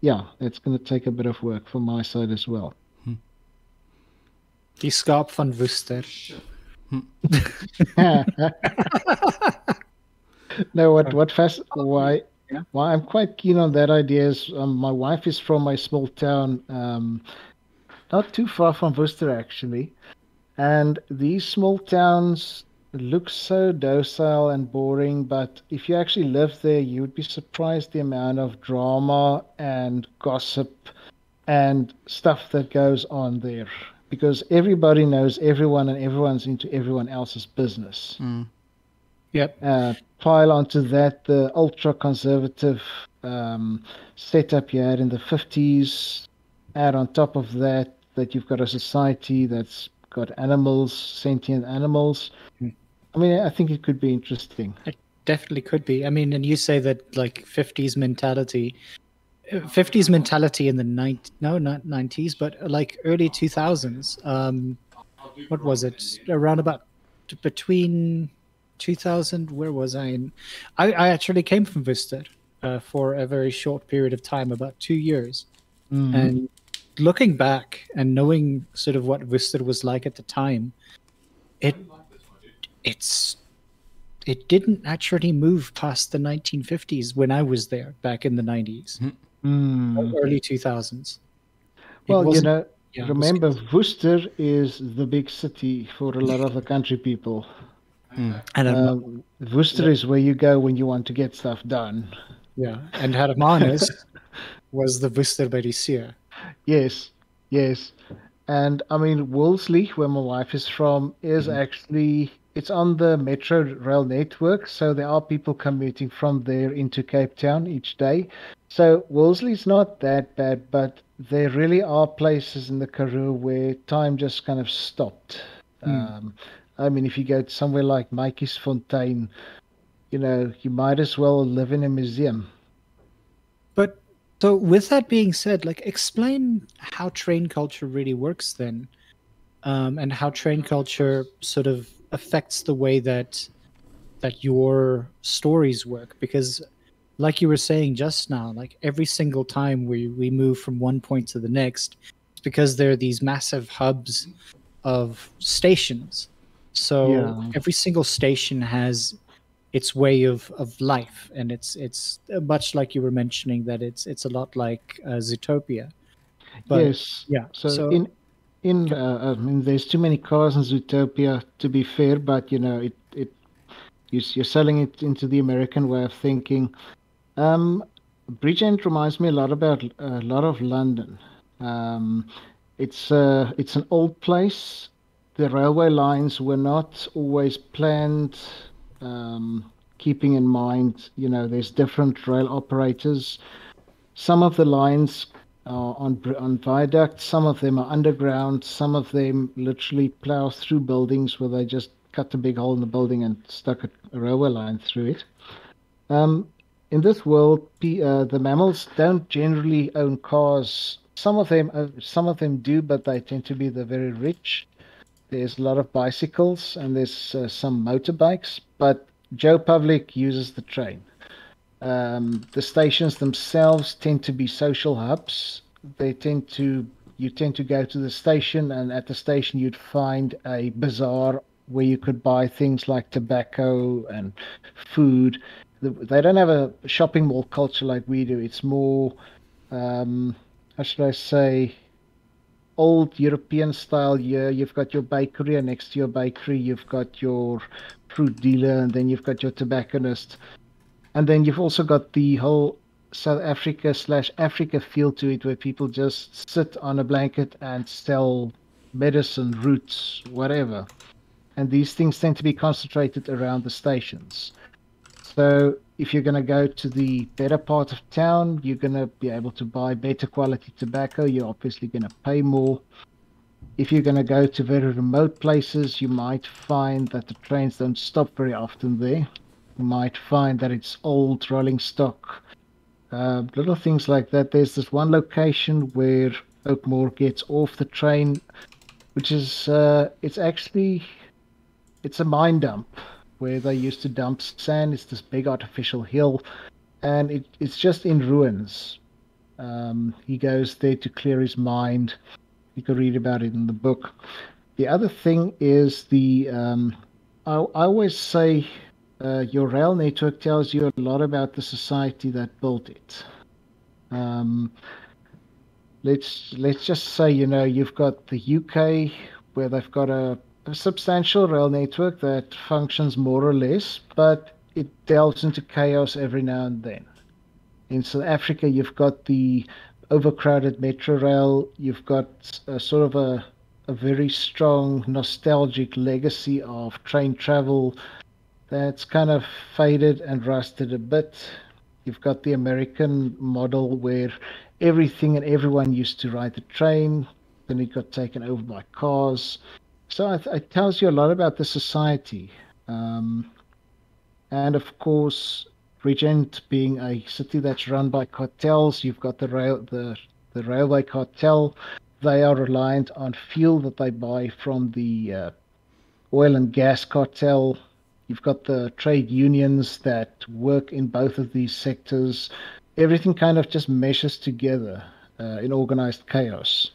yeah, that's going to take a bit of work from my side as well. Hmm. Die Schaap van Worcester. no, what what fast why yeah. why I'm quite keen on that idea is um, my wife is from a small town, um, not too far from Worcester actually, and these small towns look so docile and boring, but if you actually live there, you would be surprised the amount of drama and gossip and stuff that goes on there because everybody knows everyone and everyone's into everyone else's business. Mm. Yep. Uh, pile onto that the ultra conservative um, setup you had in the 50s. Add on top of that that you've got a society that's got animals, sentient animals. Hmm. I mean, I think it could be interesting. It definitely could be. I mean, and you say that like 50s mentality 50s mentality in the 90s no not 90s but like early 2000s um what was it? Around about between 2000 where was i in? I, I actually came from Worcester uh, for a very short period of time about two years. Mm-hmm. and looking back and knowing sort of what Worcester was like at the time it it's it didn't actually move past the 1950s when i was there back in the 90s mm-hmm mm. early 2000s. Well, you know, yeah, remember, Worcester is the big city for a lot of the country people. Mm. And um, Worcester yeah. is where you go when you want to get stuff done. Yeah, and Hermanus was the Worcester by the Yes, yes. And I mean, Wolseley, where my wife is from, is mm actually it's on the Metro Rail network, so there are people commuting from there into Cape Town each day. So Wolseley's not that bad, but there really are places in the Karoo where time just kind of stopped. Mm. Um, I mean, if you go to somewhere like Matjiesfontein, you know, you might as well live in a museum. But so, with that being said, like, explain how train culture really works then, um, and how train culture sort of affects the way that that your stories work. Because like you were saying just now like every single time we we move from one point to the next it's because there are these massive hubs of stations. So yeah. every single station has its way of of life. And it's it's much like you were mentioning that it's it's a lot like uh, zootopia. But, yes. yeah so, so in in uh, I mean, there's too many cars in Zootopia to be fair, but you know, it it you're selling it into the American way of thinking. Um, Bridgend reminds me a lot about a lot of London. Um, it's uh, it's an old place. The railway lines were not always planned, um, keeping in mind, you know, there's different rail operators. Some of the lines uh, on on viaducts. Some of them are underground. Some of them literally plow through buildings where they just cut a big hole in the building and stuck a, a railway line through it. Um, in this world, uh, the mammals don't generally own cars. Some of them, uh, some of them do, but they tend to be the very rich. There's a lot of bicycles and there's uh, some motorbikes, but Joe Public uses the train. Um, the stations themselves tend to be social hubs. They tend to you tend to go to the station, and at the station you'd find a bazaar where you could buy things like tobacco and food. They don't have a shopping mall culture like we do. It's more, um, how should I say, old European style. Yeah, you've got your bakery, and next to your bakery, you've got your fruit dealer, and then you've got your tobacconist. And then you've also got the whole South Africa slash Africa feel to it, where people just sit on a blanket and sell medicine, roots, whatever. And these things tend to be concentrated around the stations. So if you're going to go to the better part of town, you're going to be able to buy better quality tobacco. You're obviously going to pay more. If you're going to go to very remote places, you might find that the trains don't stop very often there might find that it's old rolling stock. Uh, little things like that. There's this one location where Oakmore gets off the train, which is uh, it's actually it's a mine dump where they used to dump sand. It's this big artificial hill, and it, it's just in ruins. Um, he goes there to clear his mind. You can read about it in the book. The other thing is the um, I, I always say uh, your rail network tells you a lot about the society that built it. Um, let's let's just say you know you've got the UK where they've got a, a substantial rail network that functions more or less, but it delves into chaos every now and then. In South Africa, you've got the overcrowded metro rail. You've got a, sort of a a very strong nostalgic legacy of train travel that's kind of faded and rusted a bit. You've got the American model where everything and everyone used to ride the train. then it got taken over by cars. So it, it tells you a lot about the society. Um, and of course, Regent being a city that's run by cartels, you've got the rail the the railway cartel. They are reliant on fuel that they buy from the uh, oil and gas cartel. You've got the trade unions that work in both of these sectors. Everything kind of just meshes together uh, in organized chaos.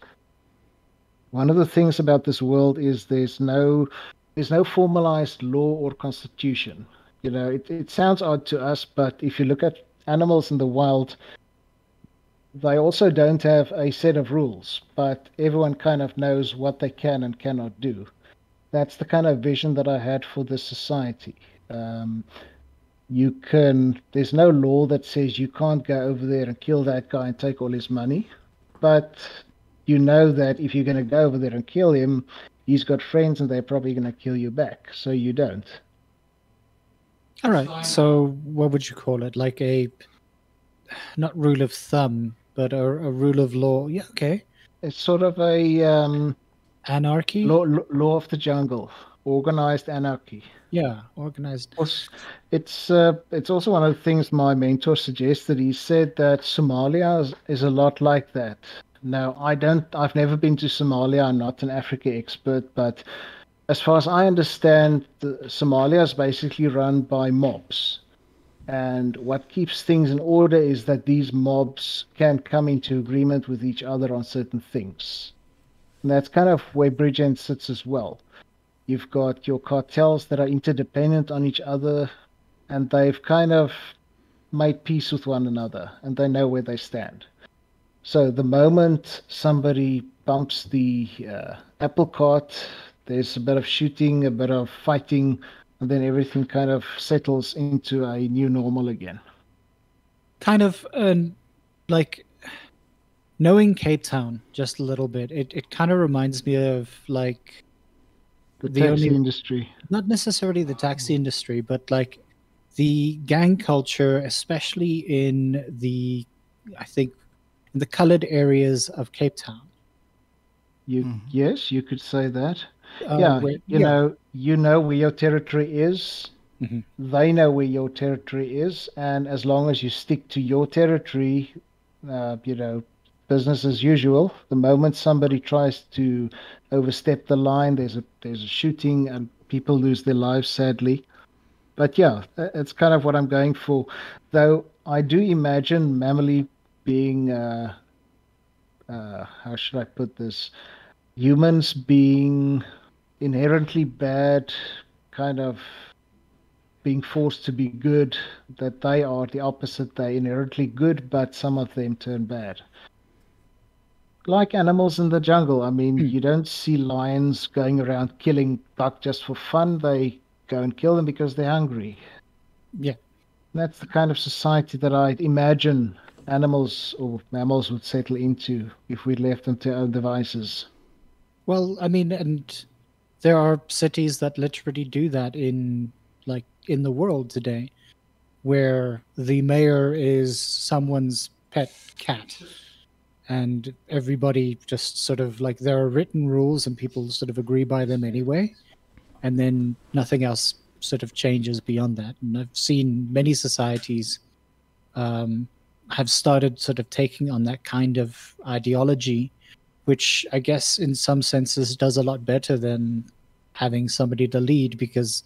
One of the things about this world is there's no there's no formalized law or constitution. You know, it, it sounds odd to us, but if you look at animals in the wild, they also don't have a set of rules, but everyone kind of knows what they can and cannot do. That's the kind of vision that I had for this society. Um, you can, there's no law that says you can't go over there and kill that guy and take all his money, but you know that if you're going to go over there and kill him, he's got friends and they're probably going to kill you back. So you don't. All right. So what would you call it? Like a not rule of thumb, but a, a rule of law. Yeah. Okay. It's sort of a um, anarchy. Law, law of the jungle, organized anarchy. Yeah, organized. It's uh, it's also one of the things my mentor suggested. He said that Somalia is, is a lot like that. No, I don't. I've never been to Somalia. I'm not an Africa expert, but as far as I understand, Somalia is basically run by mobs. And what keeps things in order is that these mobs can come into agreement with each other on certain things. And that's kind of where Bridgend sits as well. You've got your cartels that are interdependent on each other, and they've kind of made peace with one another, and they know where they stand. So the moment somebody bumps the uh, apple cart, there's a bit of shooting, a bit of fighting, and then everything kind of settles into a new normal again. Kind of um, like knowing Cape Town just a little bit, it, it kind of reminds me of like the, the taxi only, industry. Not necessarily the taxi industry, but like the gang culture, especially in the, I think, in the colored areas of Cape Town. You mm. yes, you could say that. Uh, yeah, where, you yeah. know, you know where your territory is. Mm-hmm. They know where your territory is, and as long as you stick to your territory, uh, you know, business as usual. The moment somebody tries to overstep the line, there's a there's a shooting, and people lose their lives sadly. But yeah, it's kind of what I'm going for. Though I do imagine Mamili being uh, uh, how should I put this? Humans being inherently bad, kind of being forced to be good. That they are the opposite. They're inherently good, but some of them turn bad. Like animals in the jungle. I mean, mm. you don't see lions going around killing buck just for fun. They go and kill them because they're hungry. Yeah. That's the kind of society that I imagine animals or mammals would settle into if we left them to their own devices. Well, I mean, and there are cities that literally do that in like in the world today, where the mayor is someone's pet cat, and everybody just sort of like there are written rules and people sort of agree by them anyway, and then nothing else sort of changes beyond that. And I've seen many societies um, have started sort of taking on that kind of ideology, which I guess in some senses does a lot better than having somebody to lead because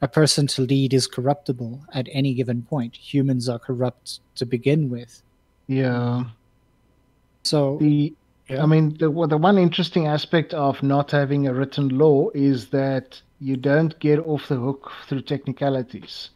a person to lead is corruptible at any given point. Humans are corrupt to begin with. Yeah. So the yeah. I mean the the one interesting aspect of not having a written law is that you don't get off the hook through technicalities.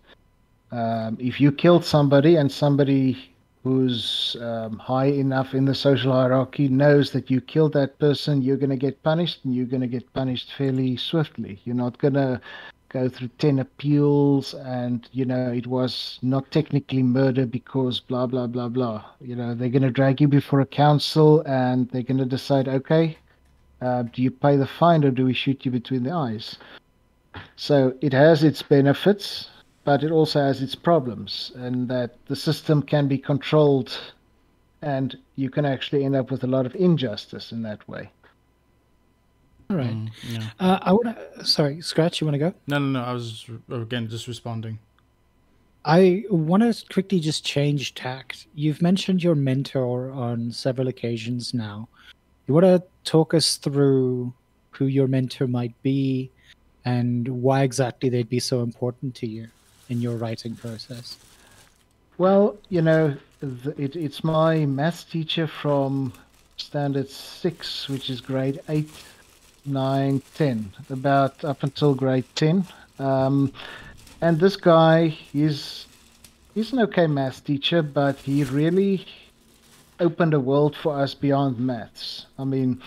Um, if you killed somebody and somebody who's um, high enough in the social hierarchy knows that you killed that person, you're going to get punished, and you're going to get punished fairly swiftly. You're not going to go through 10 appeals and, you know, it was not technically murder because blah, blah, blah, blah. You know, they're going to drag you before a council and they're going to decide, okay, uh, do you pay the fine or do we shoot you between the eyes? So it has its benefits but it also has its problems, and that the system can be controlled, and you can actually end up with a lot of injustice in that way. All right. Mm, yeah. uh, I want to. Sorry, Scratch. You want to go? No, no, no. I was again just responding. I want to quickly just change tact. You've mentioned your mentor on several occasions now. You want to talk us through who your mentor might be and why exactly they'd be so important to you in your writing process? Well, you know, it, it's my math teacher from standard six, which is grade eight, nine, ten, about up until grade ten. Um, and this guy, he's he's an okay math teacher, but he really opened a world for us beyond maths. I mean,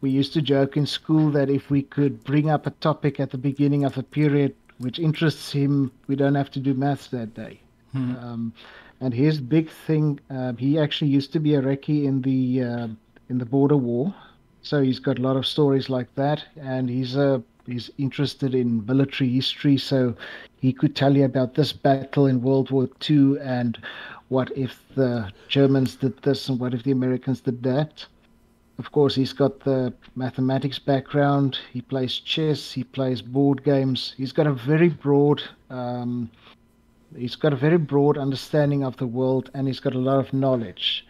we used to joke in school that if we could bring up a topic at the beginning of a period which interests him, we don't have to do maths that day. Hmm. Um, and his big thing, uh, he actually used to be a recce in the uh, in the border war, so he's got a lot of stories like that, and he's a uh, he's interested in military history, so he could tell you about this battle in World War II and what if the Germans did this and what if the Americans did that. Of course, he's got the mathematics background. He plays chess. He plays board games. He's got a very broad, um, he's got a very broad understanding of the world, and he's got a lot of knowledge.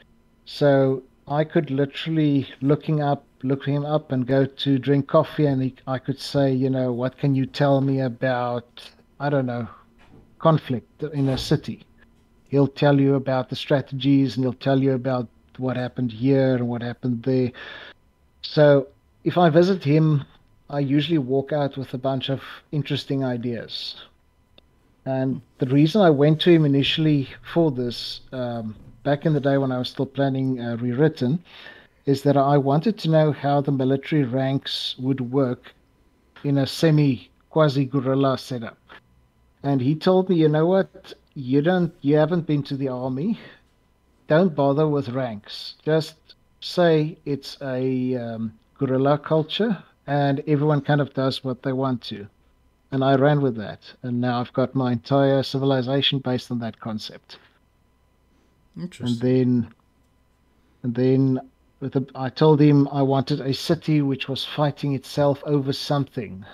So I could literally looking up, look him up, and go to drink coffee, and he, I could say, you know, what can you tell me about, I don't know, conflict in a city? He'll tell you about the strategies, and he'll tell you about what happened here and what happened there. So if I visit him, I usually walk out with a bunch of interesting ideas. And the reason I went to him initially for this, um, back in the day when I was still planning uh, rewritten, is that I wanted to know how the military ranks would work in a semi quasi guerrilla setup. And he told me, you know what, you don't, you haven't been to the army don't bother with ranks. Just say it's a um, guerrilla culture and everyone kind of does what they want to. And I ran with that. And now I've got my entire civilization based on that concept. Interesting. And then, and then with the, I told him I wanted a city which was fighting itself over something.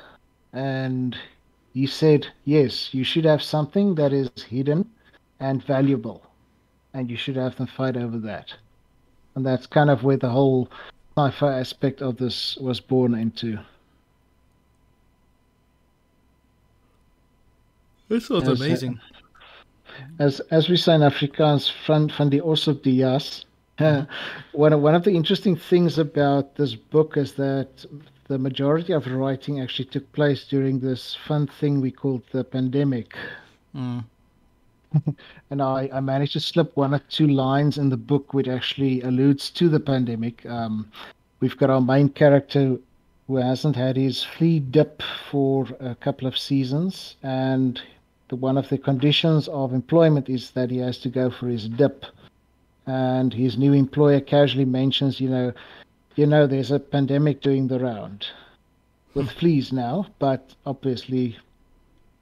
And he said, yes, you should have something that is hidden and valuable and you should have them fight over that. And that's kind of where the whole sci-fi aspect of this was born into. This was as, amazing. As as we say in Afrikaans, van van die os op die jas. One one of the interesting things about this book is that the majority of writing actually took place during this fun thing we called the pandemic. Mm. and I, I managed to slip one or two lines in the book which actually alludes to the pandemic. Um, we've got our main character who hasn't had his flea dip for a couple of seasons, and the, one of the conditions of employment is that he has to go for his dip. And his new employer casually mentions, you know, you know, there's a pandemic doing the round with fleas now, but obviously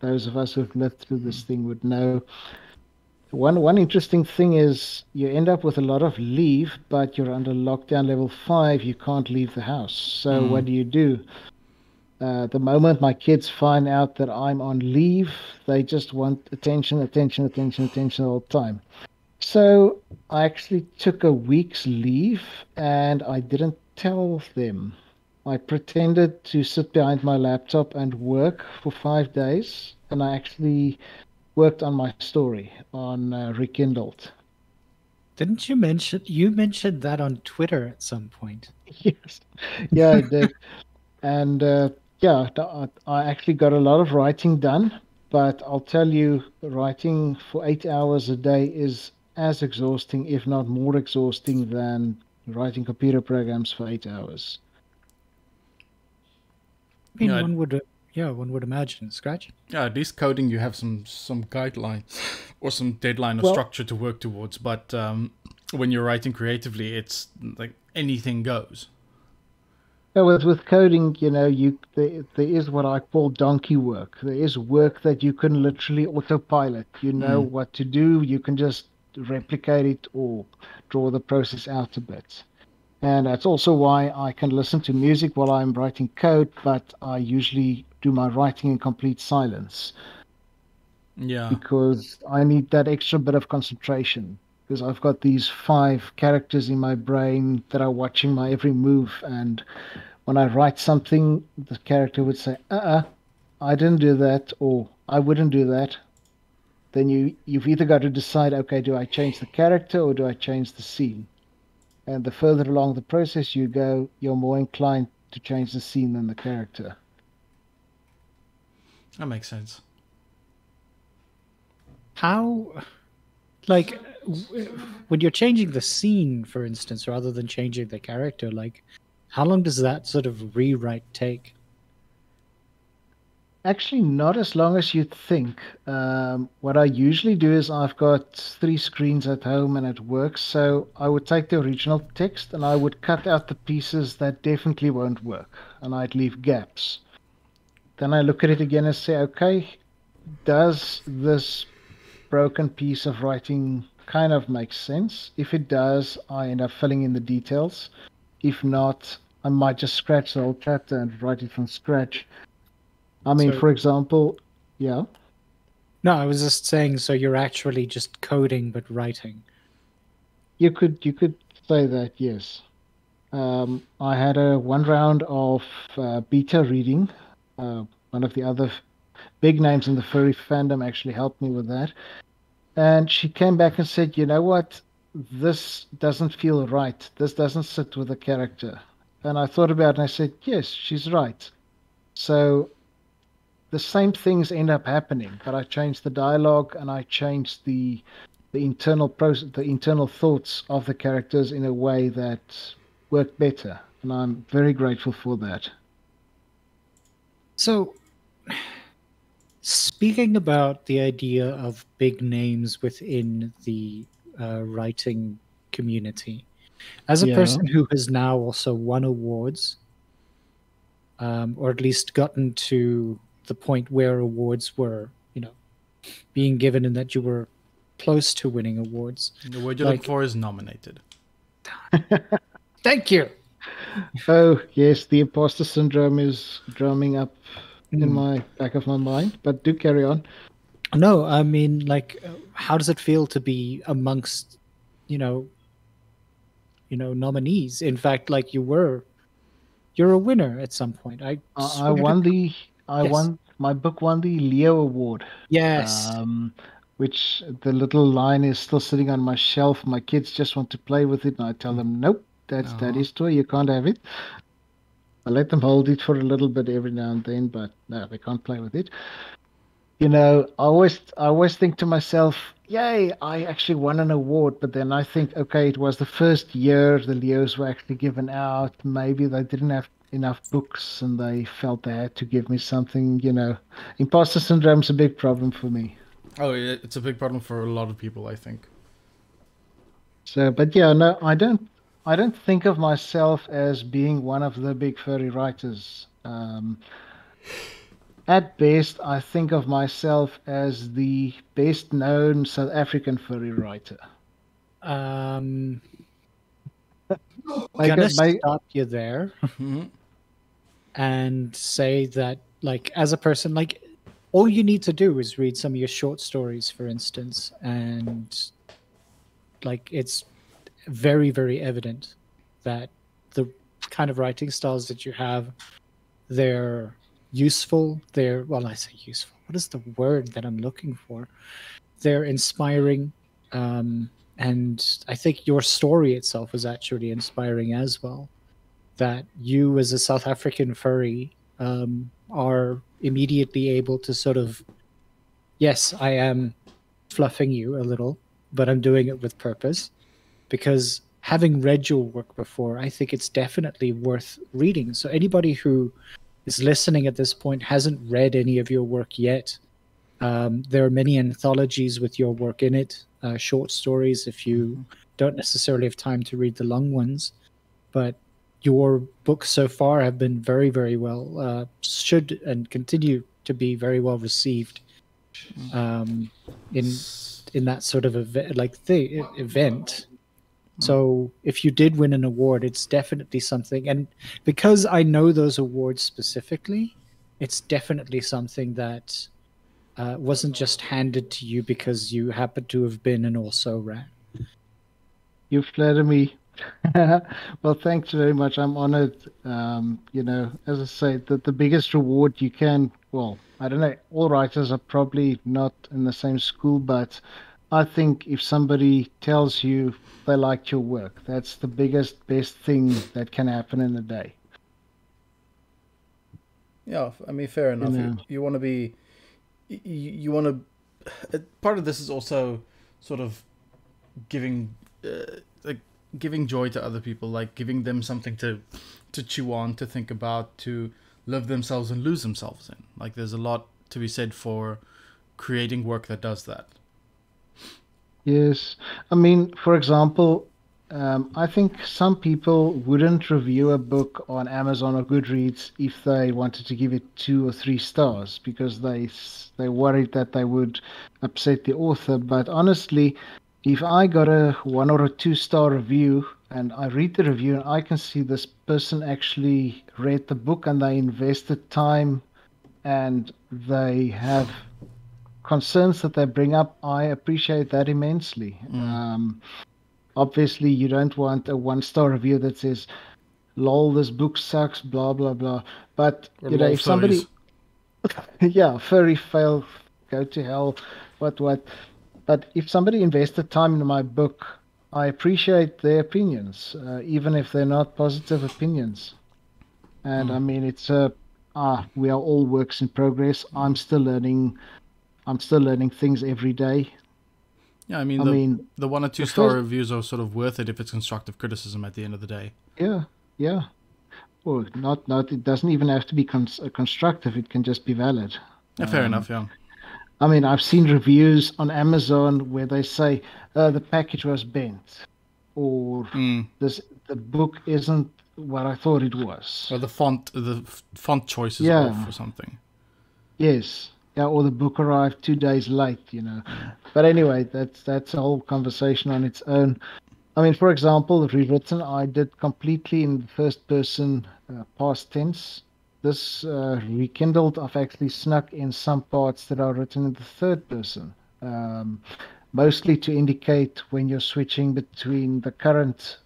those of us who've lived through this thing would know one one interesting thing is you end up with a lot of leave, but you're under lockdown level five. You can't leave the house. So mm. what do you do? Uh, the moment my kids find out that I'm on leave, they just want attention, attention, attention, attention all the time. So I actually took a week's leave and I didn't tell them. I pretended to sit behind my laptop and work for five days, and I actually worked on my story on uh, Rekindled. Didn't you mention you mentioned that on Twitter at some point? Yes, yeah, I did, and uh, yeah, I actually got a lot of writing done. But I'll tell you, writing for eight hours a day is as exhausting, if not more exhausting, than writing computer programs for eight hours. I mean, one would yeah, one would imagine. Scratch. Yeah, at least coding you have some some guideline or some deadline or well, structure to work towards. But um, when you're writing creatively, it's like anything goes. Yeah, with with coding, you know, you there, there is what I call donkey work. There is work that you can literally autopilot. You know mm. what to do. You can just replicate it or draw the process out a bit. And that's also why I can listen to music while I'm writing code, but I usually do my writing in complete silence. Yeah. Because I need that extra bit of concentration. Because I've got these five characters in my brain that are watching my every move. And when I write something, the character would say, uh uh I didn't do that, or I wouldn't do that. Then you, you've either got to decide, okay, do I change the character or do I change the scene? And the further along the process you go, you're more inclined to change the scene than the character. That makes sense. How, like, when you're changing the scene, for instance, rather than changing the character, like, how long does that sort of rewrite take? Actually, not as long as you'd think. Um, what I usually do is I've got three screens at home and at work, so I would take the original text and I would cut out the pieces that definitely won't work, and I'd leave gaps. Then I look at it again and say, okay, does this broken piece of writing kind of make sense? If it does, I end up filling in the details. If not, I might just scratch the whole chapter and write it from scratch I mean, so, for example, yeah. No, I was just saying. So you're actually just coding but writing. You could you could say that yes. Um, I had a one round of uh, beta reading. Uh, one of the other big names in the furry fandom actually helped me with that, and she came back and said, "You know what? This doesn't feel right. This doesn't sit with the character." And I thought about it and I said, "Yes, she's right." So the same things end up happening, but I change the dialogue and I change the the internal process, the internal thoughts of the characters in a way that worked better, and I'm very grateful for that. So, speaking about the idea of big names within the uh, writing community, as a yeah. person who has now also won awards, um, or at least gotten to the point where awards were, you know, being given and that you were close to winning awards. The word you're like, looking for is nominated. Thank you. Oh yes, the imposter syndrome is drumming up mm. in hmm. my back of my mind. But do carry on. No, I mean, like, how does it feel to be amongst, you know, you know, nominees? In fact, like you were, you're a winner at some point. I uh, I won to... the I yes. won my book won the Leo Award. Yes. Um, which the little line is still sitting on my shelf. My kids just want to play with it, and I tell them, "Nope, that's no. daddy's toy. You can't have it." I let them hold it for a little bit every now and then, but no, they can't play with it. You know, I always, I always think to myself, "Yay, I actually won an award." But then I think, okay, it was the first year the Leos were actually given out. Maybe they didn't have enough books and they felt they had to give me something, you know. Imposter syndrome's a big problem for me. Oh, it's a big problem for a lot of people, I think. So, but yeah, no, I don't. I don't think of myself as being one of the big furry writers. Um, at best, I think of myself as the best known South African furry writer. Um, I'm gonna stop you there. And say that like as a person like all you need to do is read some of your short stories for instance and like it's very very evident that the kind of writing styles that you have they're useful they're well i say useful what is the word that i'm looking for? They're inspiring um, and i think your story itself is actually inspiring as well that you as a South African furry um, are immediately able to sort of, yes, I am fluffing you a little, but I'm doing it with purpose because having read your work before, I think it's definitely worth reading. So anybody who is listening at this point hasn't read any of your work yet. Um, there are many anthologies with your work in it, uh, short stories if you mm-hmm. don't necessarily have time to read the long ones. But your books so far have been very, very well, uh, should and continue to be very well received um, in in that sort of event, like the event. So if you did win an award, it's definitely something. And because I know those awards specifically, it's definitely something that uh, wasn't just handed to you because you happen to have been an also ran. You flatter me. well, thanks very much. I'm honored. Um, you know, as I say, the, the biggest reward you can, well, I don't know, all writers are probably not in the same school, but I think if somebody tells you they liked your work, that's the biggest, best thing that can happen in a day. Yeah, I mean, fair enough. You, you, you want to be, you, you want to. Part of this is also sort of giving, uh, giving joy to other people, like giving them something to, to chew on, to think about, to live themselves and lose themselves in. Like, there's a lot to be said for creating work that does that. Yes. I mean, for example, um, I think some people wouldn't review a book on Amazon or Goodreads if they wanted to give it two or three stars because they they worried that they would upset the author. But honestly, if I got a one or a two star review and I read the review and I can see this person actually read the book and they invested time and they have concerns that they bring up, I appreciate that immensely. Mm. Um, obviously, you don't want a one star review that says, lol, this book sucks, blah, blah, blah. But, or you know, if somebody. yeah, furry fail, go to hell, what, what. But if somebody invested time in my book, I appreciate their opinions, uh, even if they're not positive opinions. And mm. I mean, it's a. Ah, we are all works in progress. I'm still learning I'm still learning things every day. Yeah, I mean, I the, mean, the one or two star first... reviews are sort of worth it if it's constructive criticism at the end of the day. Yeah, yeah. Well, not not it doesn't even have to be con- constructive. It can just be valid. Yeah, fair um, enough. Yeah. I mean, I've seen reviews on Amazon where they say uh, the package was bent, or mm. this the book isn't what I thought it was, or the font the font choice is yeah. off or something. Yes, yeah, or the book arrived two days late, you know. But anyway, that's that's a whole conversation on its own. I mean, for example, the rewritten, I did completely in the first person uh, past tense. This uh, rekindled, I've actually snuck in some parts that are written in the third person, um, mostly to indicate when you're switching between the current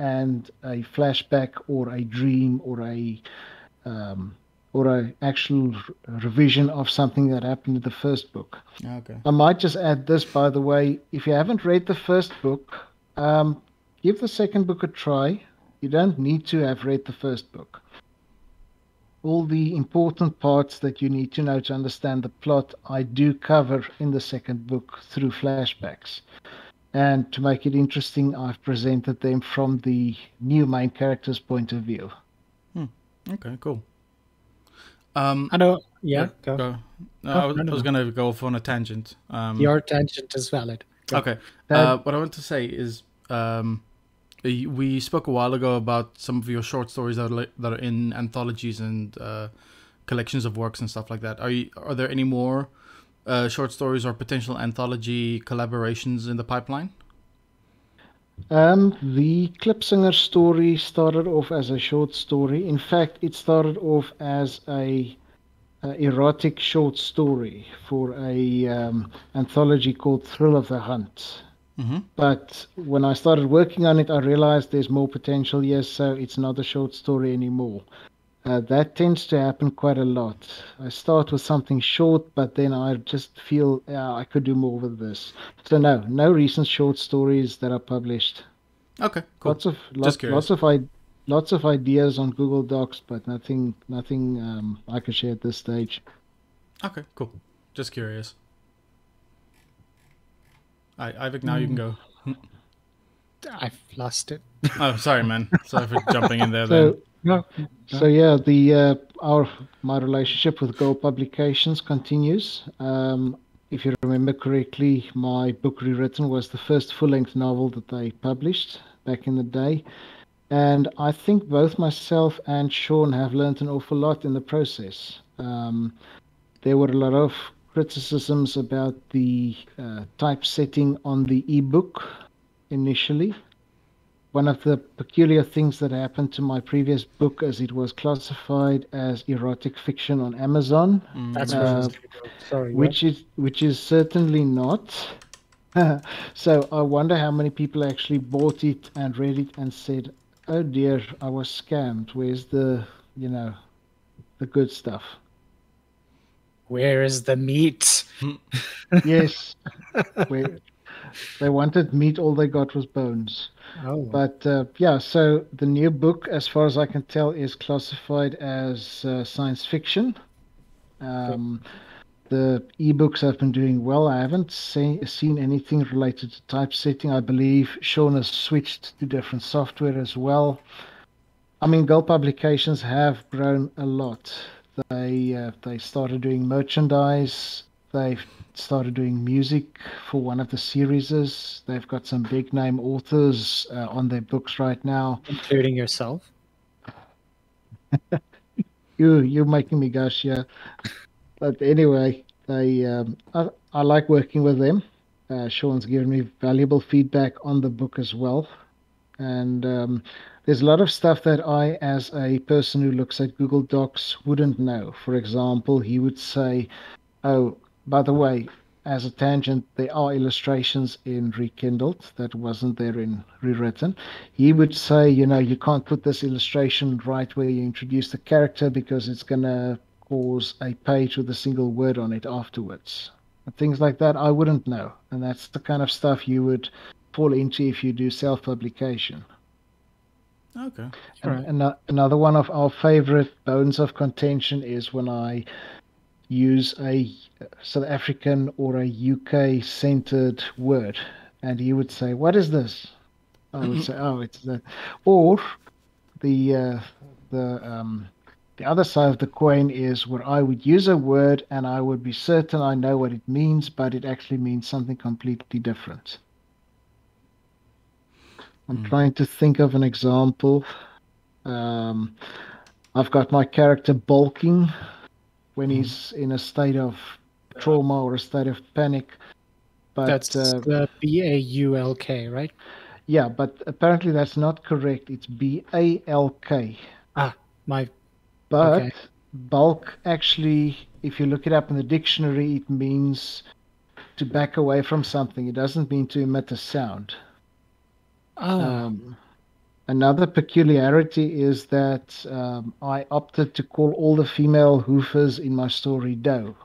and a flashback or a dream or a um, or a actual revision of something that happened in the first book. Okay. I might just add this, by the way. If you haven't read the first book, um, give the second book a try. You don't need to have read the first book. All the important parts that you need to know to understand the plot, I do cover in the second book through flashbacks. And to make it interesting, I've presented them from the new main character's point of view. Hmm. Okay, cool. Um, I know. Yeah, go. go. No, oh, I was, no, no, was going to go off on a tangent. Um, Your tangent is valid. Go. Okay. Uh, what I want to say is, um, we spoke a while ago about some of your short stories that are that are in anthologies and uh, collections of works and stuff like that. Are you, are there any more uh, short stories or potential anthology collaborations in the pipeline? Um, the Klipspringer story started off as a short story. In fact, it started off as a, a erotic short story for a um, anthology called Thrill of the Hunt. Mm-hmm. But when I started working on it, I realized there's more potential. Yes, so it's not a short story anymore. Uh, that tends to happen quite a lot. I start with something short, but then I just feel yeah, I could do more with this. So no, no recent short stories that are published. Okay, cool. Lots of lots, lots of I, lots of ideas on Google Docs, but nothing nothing um, I can share at this stage. Okay, cool. Just curious. I Ivic, now mm. you can go. I've lost it. oh, sorry, man. Sorry for jumping in there. So, then. No, So yeah, the uh, our my relationship with Go Publications continues. Um, if you remember correctly, my book rewritten was the first full-length novel that they published back in the day, and I think both myself and Sean have learned an awful lot in the process. Um, there were a lot of criticisms about the uh, typesetting on the ebook initially one of the peculiar things that happened to my previous book is it was classified as erotic fiction on Amazon. That's Uh, sorry. which is which is certainly not. so I wonder how many people actually bought it and read it and said, "Oh dear, I was scammed. Where's the you know the good stuff?" Where is the meat? yes, where they wanted meat, all they got was bones. Oh, But uh, yeah, so the new book, as far as I can tell, is classified as uh, science fiction. Um, the ebooks have been doing well. I haven't se- seen anything related to typesetting. I believe Sean has switched to different software as well. I mean, Gull Publications have grown a lot. They uh, they started doing merchandise. They've started doing music for one of the series. They've got some big name authors uh, on their books right now. including yourself. You you're making me gush, yeah. But anyway, they um, I, I like working with them. Uh, Sean's given me valuable feedback on the book as well, and um, there's a lot of stuff that I, as a person who looks at Google Docs, wouldn't know. For example, he would say, "Oh, by the way, as a tangent, there are illustrations in Rekindled that wasn't there in rewritten. He would say, you know, you can't put this illustration right where you introduce the character because it's going to cause a page with a single word on it afterwards. And things like that, I wouldn't know. And that's the kind of stuff you would fall into if you do self publication. Okay. Right. And ano- another one of our favorite bones of contention is when I use a South African or a UK centered word, and he would say, "What is this?" I would say, "Oh, it's that," or the uh, the um, the other side of the coin is where I would use a word and I would be certain I know what it means, but it actually means something completely different. I'm Mm. trying to think of an example. Um, I've got my character bulking when he's in a state of trauma or a state of panic. But That's uh, the B A U L K, right? yeah, but apparently that's not correct. It's B A L K. Ah, my But Okay. bulk actually, if you look it up in the dictionary, it means to back away from something. It doesn't mean to emit a sound. Oh, Um, another peculiarity is that um, I opted to call all the female hoofers in my story doe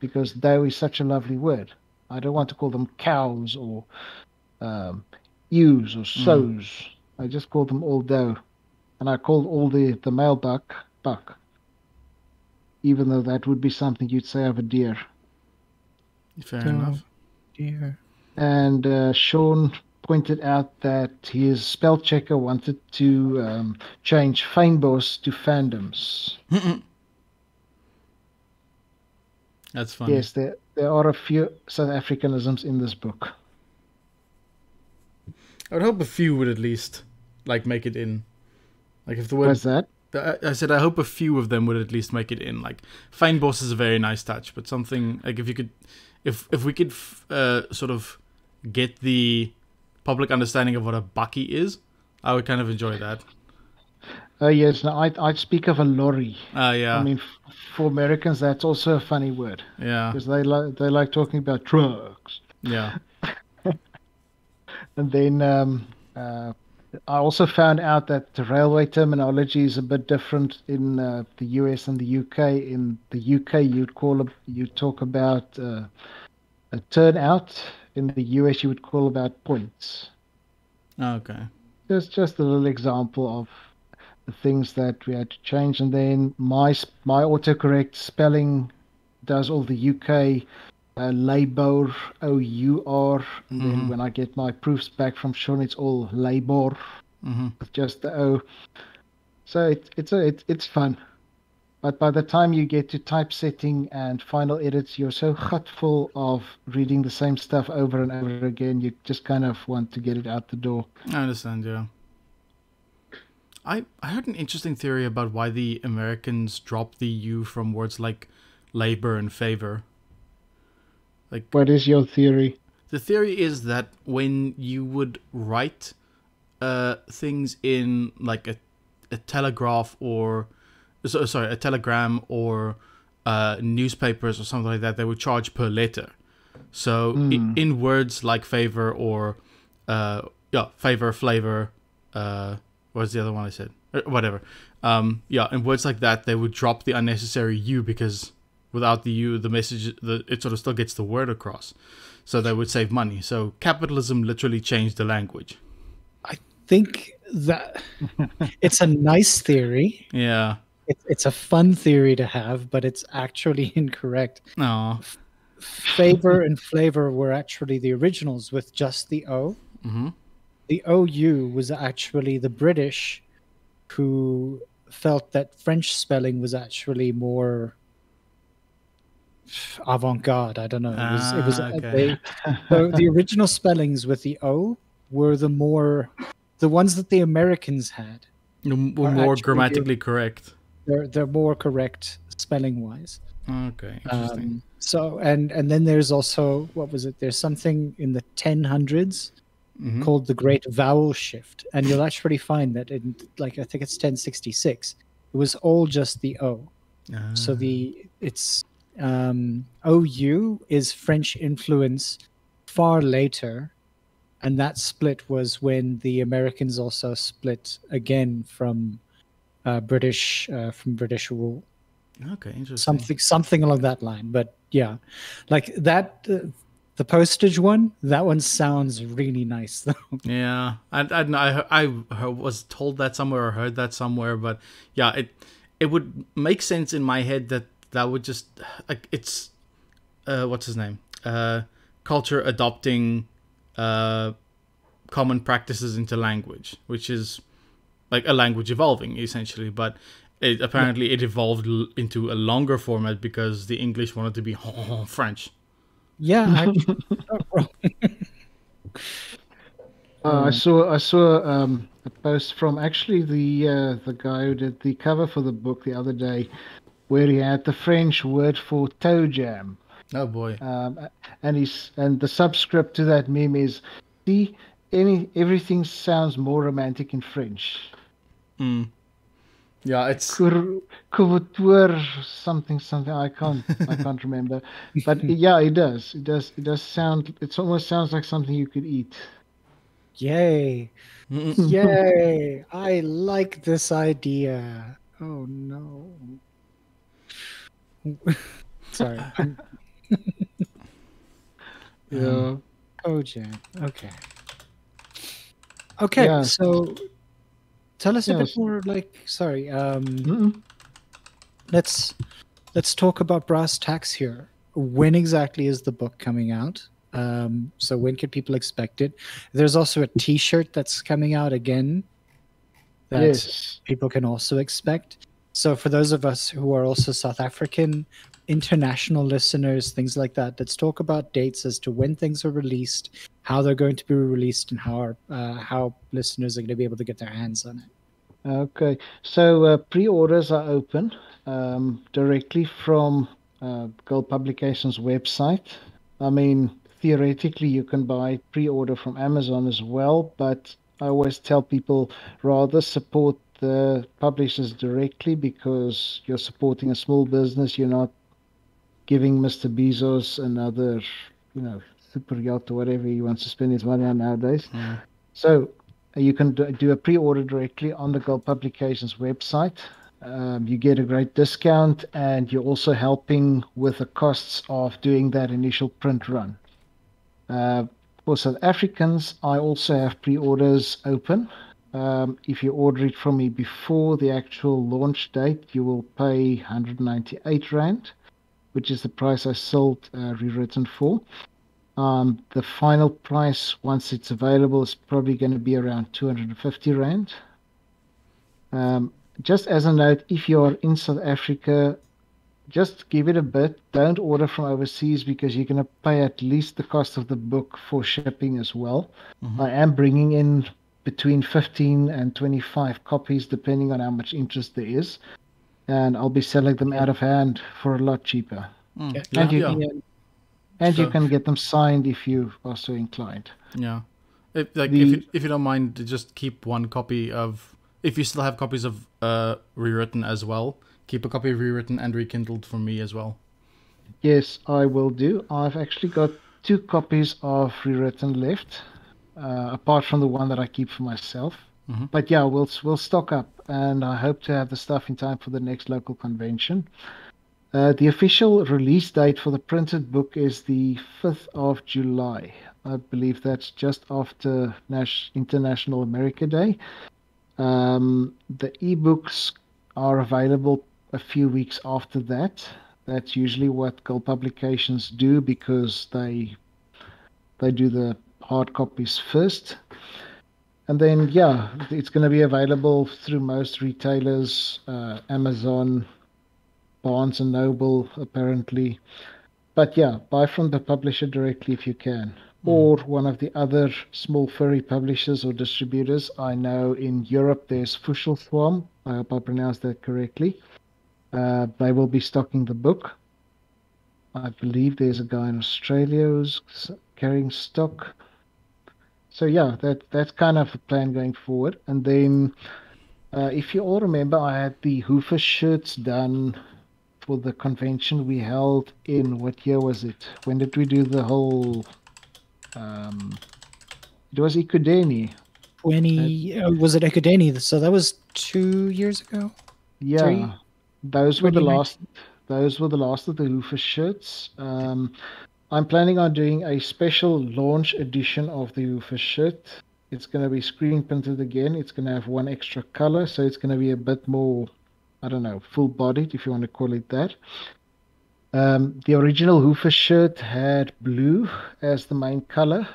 because doe is such a lovely word. I don't want to call them cows or um, ewes or sows. I just call them all doe. And I called all the, the male buck buck, even though that would be something you'd say of a deer. Fair So- enough. dear. and uh, Sean pointed out that his spell checker wanted to um, change Fynbos to fandoms. That's funny. Yes, there there are a few South Africanisms in this book. I would hope a few would at least like make it in. Like if the word What's that? I, said I hope a few of them would at least make it in. Like Fynbos is a very nice touch, but something like if you could, if if we could f- uh, sort of get the public understanding of what a bucky is, I would kind of enjoy that. Oh yes, no, I I speak of a lorry. Uh, yeah, I mean, for Americans, that's also a funny word yeah, because they like they like talking about trucks. yeah. And then um, uh, I also found out that the railway terminology is a bit different in uh, the US and the UK. In the UK, you'd call a, you talk about uh, a turnout. In the US, you would call about points. Okay. Just just a little example of the things that we had to change. And then my my autocorrect spelling does all the UK uh, labor O U R. And then Mhm. when I get my proofs back from Sean, it's all labor hmm with just the O. So it, it's a, it, it's fun. But by the time you get to typesetting and final edits, you're so full of reading the same stuff over and over again. You just kind of want to get it out the door. I understand. Yeah. I I heard an interesting theory about why the Americans dropped the U from words like labor and favor. Like What is your theory? The theory is that when you would write uh, things in like a, a telegraph or so, sorry a telegram or uh, newspapers or something like that, they would charge per letter. So Hmm. in, in words like favor or uh, yeah favor flavor, uh, what's the other one I said? Uh, Whatever. Um, yeah, in words like that, they would drop the unnecessary u because without the u, the message the it sort of still gets the word across. So they would save money. So capitalism literally changed the language. I think that it's a nice theory. Yeah. It's, it's a fun theory to have, but it's actually incorrect. No. Favor and flavor were actually the originals with just the O. Mm-hmm. The OU was actually the British who felt that French spelling was actually more avant-garde. I don't know. It was. it was. Ah, okay. they, so the original spellings with the O were the more, the ones that the Americans had. Were more grammatically correct. They're they're more correct spelling wise. Okay, interesting. Um, so and and then there's also what was it? There's something in the 1000s Mhm. called the Great Vowel Shift, and you'll actually find that in like I think it's 1066. It was all just the O. So Ah. the it's um, OU is French influence far later, and that split was when the Americans also split again from uh, British uh, from British rule. okay, interesting. Something something along that line. But yeah, like that. Uh, the postage one, that one sounds really nice though. Yeah, I I I I was told that somewhere or heard that somewhere, but yeah, it it would make sense in my head that that would just like it's uh what's his name uh culture adopting uh common practices into language, which is like a language evolving essentially, but. It, apparently, it evolved l- into a longer format because the English wanted to be French. Yeah, actually, not wrong. Uh. I saw I saw um, a post from actually the uh, the guy who did the cover for the book the other day, where he had the French word for toe jam, Oh boy! um, and he's and the subscript to that meme is, see, any everything sounds more romantic in French. Mm. Yeah, it's Cour- Couverture, something something I can't I can't remember, but yeah, it does it does it does sound it almost sounds like something you could eat. Yay. Yay! I like this idea. Oh no. Sorry. I'm- Yeah. Kojak. Okay. Okay, Yeah. so tell us a Yes. bit more like sorry, um Mm-mm. let's let's talk about brass tacks here. When exactly is the book coming out? Um, so when can people expect it? There's also a T-shirt that's coming out again. That Yes. people can also expect. So for those of us who are also South African, international listeners, things like that, let's talk about dates as to when things are released, how they're going to be released, and how our, uh, how listeners are going to be able to get their hands on it. Okay, so uh, pre-orders are open um, directly from uh, Gold Publications website. I mean, theoretically, you can buy pre-order from Amazon as well, but I always tell people rather support the publishers directly because you're supporting a small business. You're not giving Mr. Bezos another, you know, super yacht or whatever he wants to spend his money on nowadays. Mm. So uh, you can do, do a pre-order directly on the Gold Publications website. Um, you get a great discount, and you're also helping with the costs of doing that initial print run. Uh, for South Africans, I also have pre-orders open. Um, if you order it from me before the actual launch date, you will pay 198 rand, which is the price I sold uh, rewritten for. Um, the final price, once it's available, is probably going to be around 250 Rand. Um, just as a note, if you're in South Africa, just give it a bit. Don't order from overseas because you're going to pay at least the cost of the book for shipping as well. Mhm. I am bringing in between 15 and 25 copies, depending on how much interest there is. And I'll be selling them out of hand for a lot cheaper. Mm. Yeah. Yeah, And you yeah. can, and you can get them signed if you are so inclined. Yeah. If, like the, if you, if you don't mind, just keep one copy of. If you still have copies of uh rewritten as well, keep a copy of rewritten and rekindled for me as well. Yes, I will do. I've actually got two copies of rewritten left, uh, apart from the one that I keep for myself. Mm-hmm. But yeah, we'll we'll stock up, and I hope to have the stuff in time for the next local convention. Uh, the official release date for the printed book is the 5th of July. I believe that's just after Nash- International America Day. Um, the ebooks are available a few weeks after that. That's usually what Gull Publications do because they they do the hard copies first. And then, yeah, it's going to be available through most retailers, uh, Amazon, Barnes and Noble, apparently. But yeah, buy from the publisher directly if you can, mm. or one of the other small furry publishers or distributors. I know in Europe there's Fuschelswarm. I hope I pronounced that correctly. Uh, they will be stocking the book. I believe there's a guy in Australia who's carrying stock. So yeah, that that's kind of the plan going forward. And then, uh, if you all remember, I had the Hoofer shirts done for the convention we held in what year was it? When did we do the whole? Um, it was Ekudeni. Twenty uh, was it Ekudeni? So that was two years ago. Yeah, Three? those were the last. Those were the last of the Hoofer shirts. Um, I'm planning on doing a special launch edition of the Hoofer shirt. It's going to be screen printed again. It's going to have one extra color, so it's going to be a bit more I don't know, full bodied, if you want to call it that. Um, the original Hoofer shirt had blue as the main color.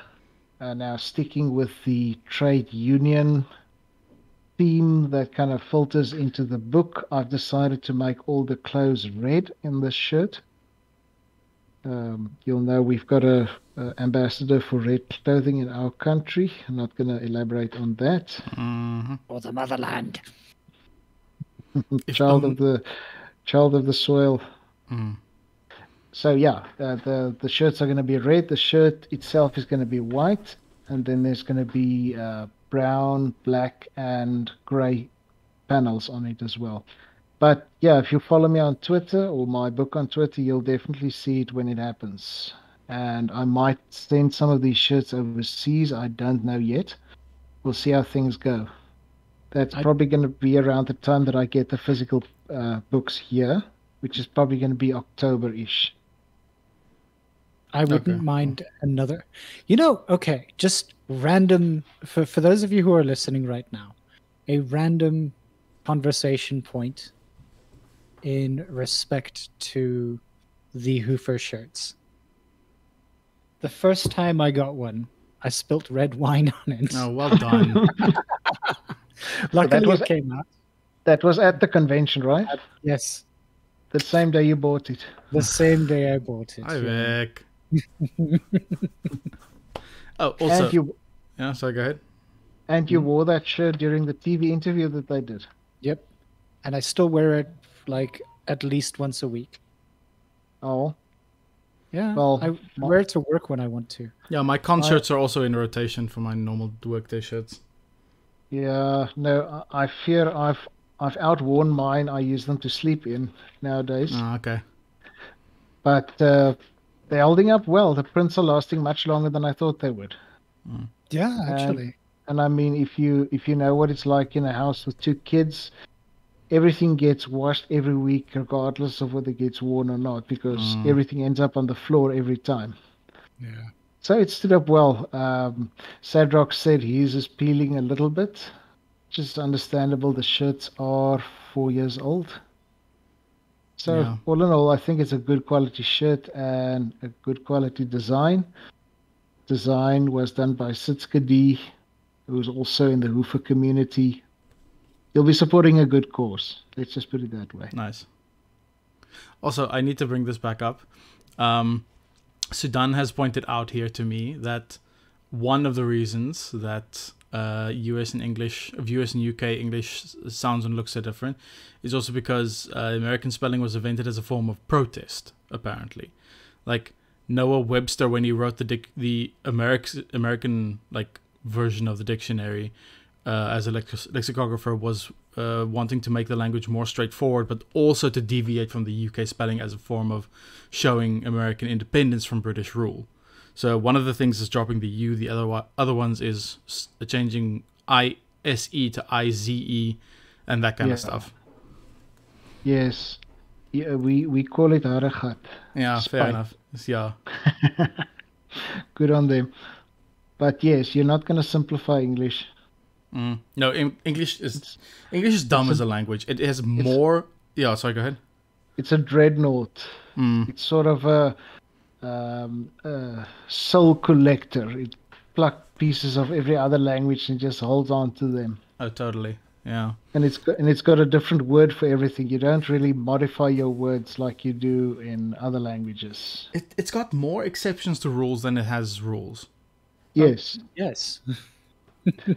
Uh, now, sticking with the trade union theme that kind of filters into the book, I've decided to make all the clothes red in this shirt. Um, you'll know we've got a, a, ambassador for red clothing in our country. I'm not going to elaborate on that. Mm-hmm. For the motherland. child of the child of the soil. Mm. So yeah, uh, the the shirts are going to be red. The shirt itself is going to be white, and then there's going to be uh, brown, black, and gray panels on it as well. But yeah, if you follow me on Twitter or my book on Twitter, you'll definitely see it when it happens. And I might send some of these shirts overseas. I don't know yet. We'll see how things go. That's I, probably going to be around the time that I get the physical uh, books here, which is probably going to be October ish. I wouldn't okay. mind another. You know, okay, just random for for those of you who are listening right now, a random conversation point in respect to the Hoofer shirts. The first time I got one, I spilt red wine on it. Oh, well done. Luckily, that was, it came out. That was at the convention, right? Yes. The same day you bought it. The same day I bought it. Hi, Vic. oh, also. And you, yeah, sorry, go ahead. And you mm. wore that shirt during the TV interview that they did. Yep. And I still wear it like at least once a week. Oh. Yeah. Well, I wear it to work when I want to. Yeah, my concerts I, are also in rotation for my normal workday shirts. Yeah, no, I fear I've I've outworn mine. I use them to sleep in nowadays. Oh, okay. But uh, they're holding up well. The prints are lasting much longer than I thought they would. Mm. Yeah, actually. And, and I mean, if you if you know what it's like in a house with two kids, everything gets washed every week, regardless of whether it gets worn or not, because mm. everything ends up on the floor every time. Yeah. So it stood up well. Um, Sadrock said his is peeling a little bit. Just understandable. The shirts are four years old. So yeah. all in all, I think it's a good quality shirt and a good quality design. Design was done by Sitska D, who's also in the Hoofer community. You'll be supporting a good cause. Let's just put it that way. Nice. Also, I need to bring this back up. Um, Sudan has pointed out here to me that one of the reasons that uh, US and English, of US and UK English sounds and looks are different, is also because uh, American spelling was invented as a form of protest. Apparently, like Noah Webster, when he wrote the the American American like version of the dictionary uh, as a lex- lexicographer was uh, wanting to make the language more straightforward, but also to deviate from the UK spelling as a form of showing American independence from British rule. So one of the things is dropping the U. The other other ones is changing I S E to I Z E, and that kind yeah. of stuff. Yes, yeah, we we call it hardegat. Yeah, Spite. fair enough. Yeah. Good on them. But yes, you're not going to simplify English. Mm. No, English is it's, English is dumb as a, a, language. It has more. Yeah, sorry. Go ahead. It's a dreadnought. Mm. It's sort of a, um, a soul collector. It plucks pieces of every other language and just holds on to them. Oh, totally. Yeah. And it's got, and it's got a different word for everything. You don't really modify your words like you do in other languages. It it's got more exceptions to rules than it has rules. Yes. Oh, yes.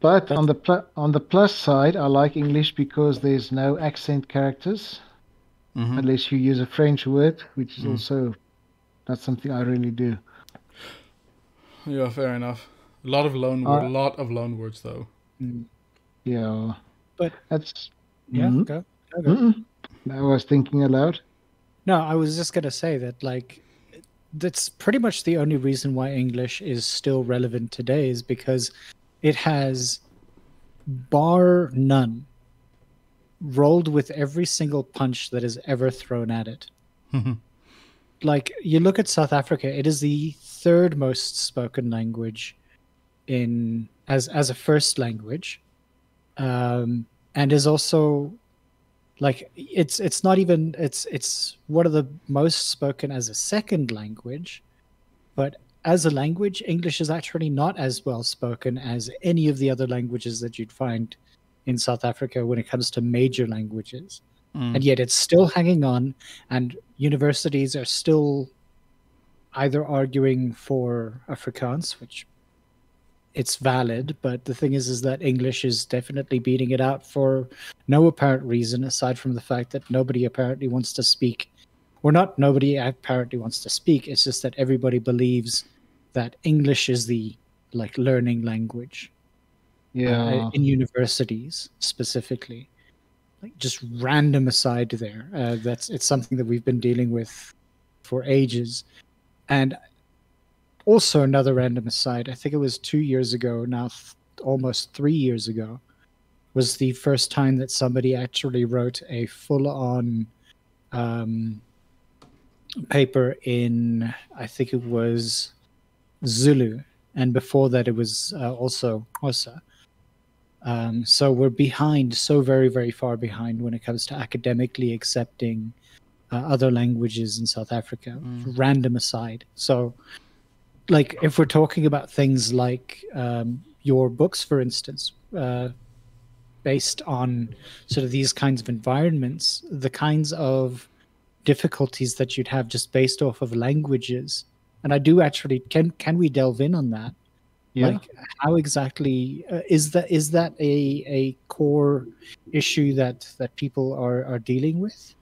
but on the pl- on the plus side, I like English because there's no accent characters, mm-hmm. unless you use a French word, which is mm. also not something I really do. Yeah, fair enough. A lot of loan uh, a lot of loan words though. Mm. Yeah. But that's yeah. Mm-hmm. Go, go, go. Mm-hmm. I was thinking aloud. No, I was just gonna say that like that's pretty much the only reason why English is still relevant today is because it has bar none rolled with every single punch that is ever thrown at it. like you look at South Africa, it is the third most spoken language in as as a first language um, and is also like it's it's not even it's it's one of the most spoken as a second language but as a language english is actually not as well spoken as any of the other languages that you'd find in south africa when it comes to major languages mm. and yet it's still hanging on and universities are still either arguing for afrikaans which it's valid but the thing is is that english is definitely beating it out for no apparent reason aside from the fact that nobody apparently wants to speak or not nobody apparently wants to speak it's just that everybody believes that english is the like learning language. Yeah. Uh, in universities specifically. Like just random aside there uh, that's it's something that we've been dealing with for ages. And also another random aside i think it was two years ago now th- almost three years ago was the first time that somebody actually wrote a full-on um, paper in i think it was zulu and before that it was uh, also Xhosa. Um, so we're behind, so very, very far behind when it comes to academically accepting uh, other languages in South Africa, mm. random aside. So like if we're talking about things like um, your books, for instance, uh, based on sort of these kinds of environments, the kinds of difficulties that you'd have just based off of languages. And I do actually can can we delve in on that? Yeah. Like how exactly uh, is that is that a a core issue that that people are are dealing with?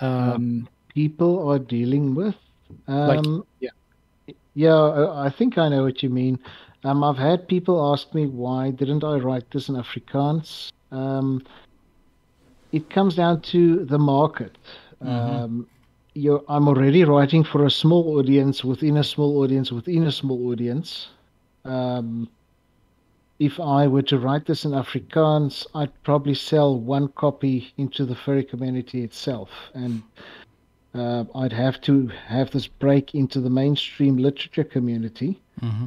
Um, uh, people are dealing with. Um, like, yeah yeah, I think I know what you mean. Um, I've had people ask me why didn't I write this in Afrikaans. Um, it comes down to the market. Mm-hmm. Um, I'm already writing for a small audience within a small audience within a small audience. Um, if I were to write this in Afrikaans, I'd probably sell one copy into the furry community itself, and uh, I'd have to have this break into the mainstream literature community. Mm-hmm.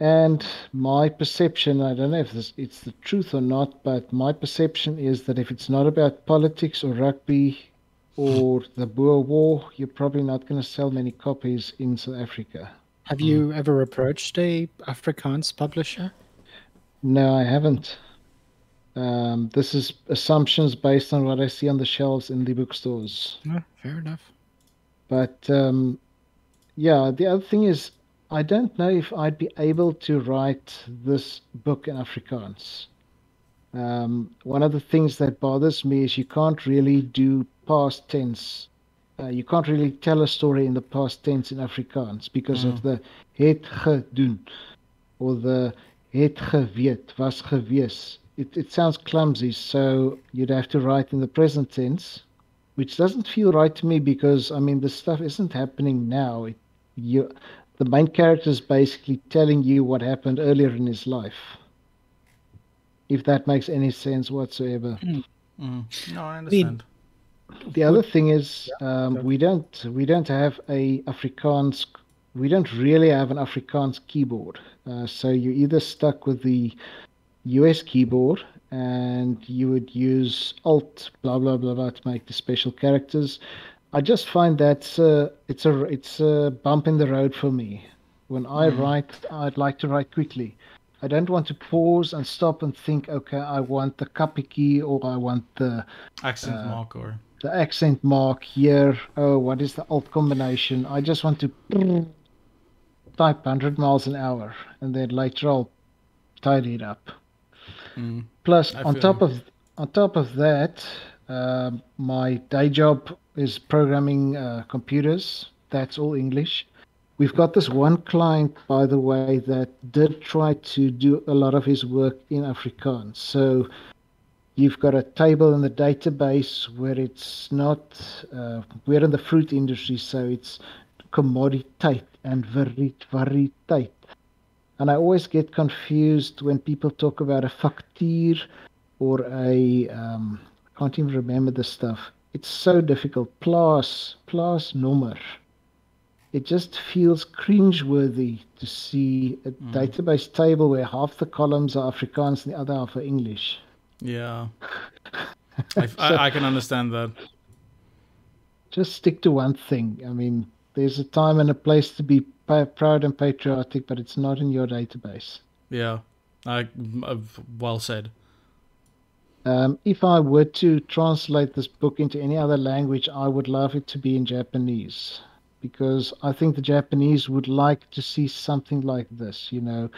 And my perception, I don't know if this, it's the truth or not, but my perception is that if it's not about politics or rugby or the Boer War, you're probably not going to sell many copies in South Africa. Have you ever approached a Afrikaans publisher? No, I haven't. Um, this is assumptions based on what I see on the shelves in the bookstores. Oh, fair enough. But um, yeah, the other thing is, I don't know if I'd be able to write this book in Afrikaans. Um, one of the things that bothers me is you can't really do past tense. Uh, you can't really tell a story in the past tense in Afrikaans because mm. of the het gedoen. or the het geweet, was gewees. It, it sounds clumsy, so you'd have to write in the present tense, which doesn't feel right to me because, I mean, the stuff isn't happening now. It, you, the main character is basically telling you what happened earlier in his life. If that makes any sense whatsoever. Mm. Mm. No, I understand. The other thing is, um, we don't we don't have a Afrikaans we don't really have an Afrikaans keyboard. Uh, so you're either stuck with the US keyboard and you would use Alt blah blah blah blah to make the special characters. I just find that uh, it's a it's a bump in the road for me. When I mm. write, I'd like to write quickly. I don't want to pause and stop and think. Okay, I want the kapiki or I want the accent uh, mark or the accent mark here. Oh, what is the alt combination? I just want to type 100 miles an hour and then later I'll tidy it up. Mm, Plus, on top of on top of that, uh, my day job is programming uh, computers. That's all English. We've got this one client, by the way, that did try to do a lot of his work in Afrikaans. So you've got a table in the database where it's not, uh, we're in the fruit industry, so it's commoditeit and varieteit. And I always get confused when people talk about a factuur or a, um, I can't even remember the stuff. It's so difficult. Plaas, plaas number. It just feels cringeworthy to see a mm. database table where half the columns are Afrikaans and the other half are English. Yeah. I, so, I, I can understand that. Just stick to one thing. I mean, there's a time and a place to be proud and patriotic, but it's not in your database. Yeah, I, well said. Um, if I were to translate this book into any other language, I would love it to be in Japanese because I think the Japanese would like to see something like this. You know,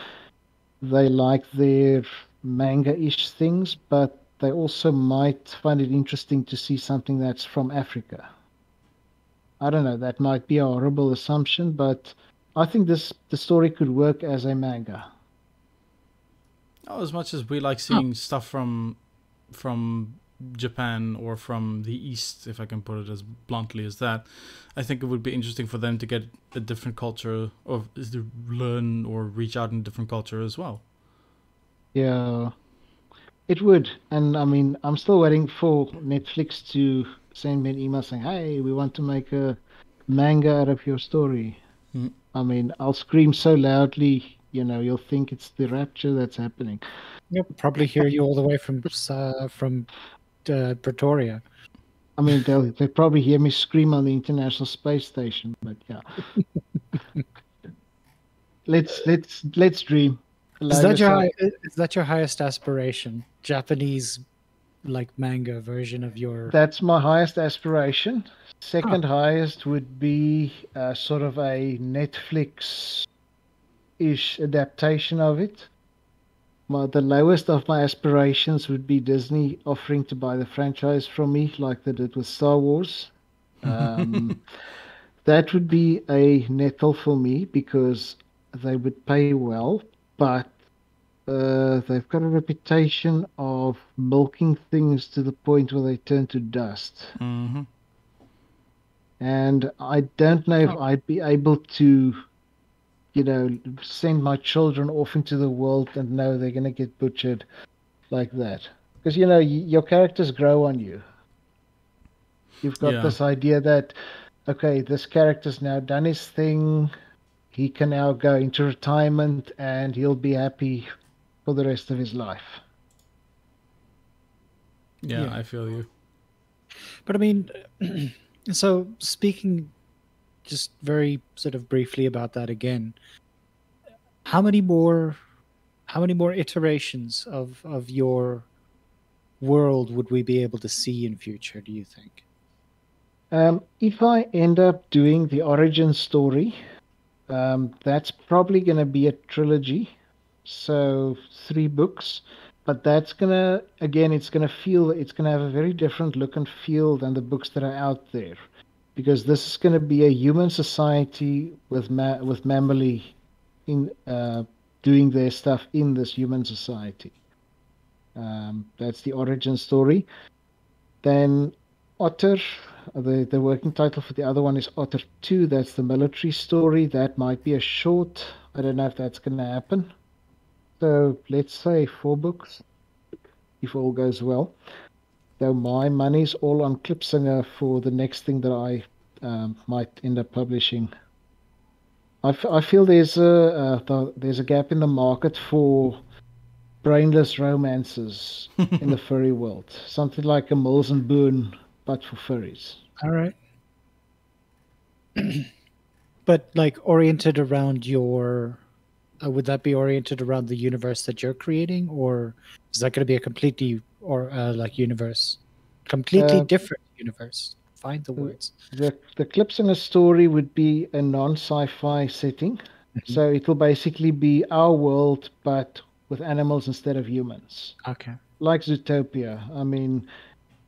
they like their manga ish things, but they also might find it interesting to see something that's from Africa. I don't know, that might be a horrible assumption, but I think this the story could work as a manga. Oh, as much as we like seeing oh. stuff from from Japan or from the East, if I can put it as bluntly as that, I think it would be interesting for them to get a different culture or to learn or reach out in a different culture as well. Yeah, it would. And I mean, I'm still waiting for Netflix to send me an email saying, "Hey, we want to make a manga out of your story." Mm. I mean, I'll scream so loudly, you know, you'll think it's the rapture that's happening. You'll probably hear you all the way from uh, from uh, Pretoria. I mean, they'll they probably hear me scream on the International Space Station, but yeah. let's let's let's dream. Is that your is that your highest aspiration? Japanese like manga version of your That's my highest aspiration. Second oh. highest would be uh, sort of a Netflix ish adaptation of it. My, the lowest of my aspirations would be Disney offering to buy the franchise from me, like they did with Star Wars. Um, that would be a nettle for me because they would pay well, but uh, they've got a reputation of milking things to the point where they turn to dust. Mm-hmm. And I don't know if oh. I'd be able to, you know, send my children off into the world and know they're going to get butchered like that. Because, you know, y- your characters grow on you. You've got yeah. this idea that, okay, this character's now done his thing. He can now go into retirement and he'll be happy for the rest of his life. Yeah, yeah. I feel you. But I mean, so speaking just very sort of briefly about that again, how many more how many more iterations of of your world would we be able to see in future do you think um, if i end up doing the origin story um, that's probably going to be a trilogy so three books but that's gonna again it's gonna feel it's gonna have a very different look and feel than the books that are out there because this is going to be a human society with ma- with Mamali in uh, doing their stuff in this human society. Um, that's the origin story. Then Otter, the, the working title for the other one is Otter 2. That's the military story. That might be a short. I don't know if that's going to happen. So let's say four books, if all goes well. Though my money's all on Klipspringer for the next thing that I um, might end up publishing. I, f- I feel there's a uh, there's a gap in the market for brainless romances in the furry world. Something like a Mills and Boon, but for furries. All right. but like oriented around your, uh, would that be oriented around the universe that you're creating, or is that going to be a completely or uh, like universe, completely Uh, different universe? Find the words. The the Klipspringer story would be a non-sci-fi setting, so it will basically be our world, but with animals instead of humans. Okay. like Zootopia. I mean,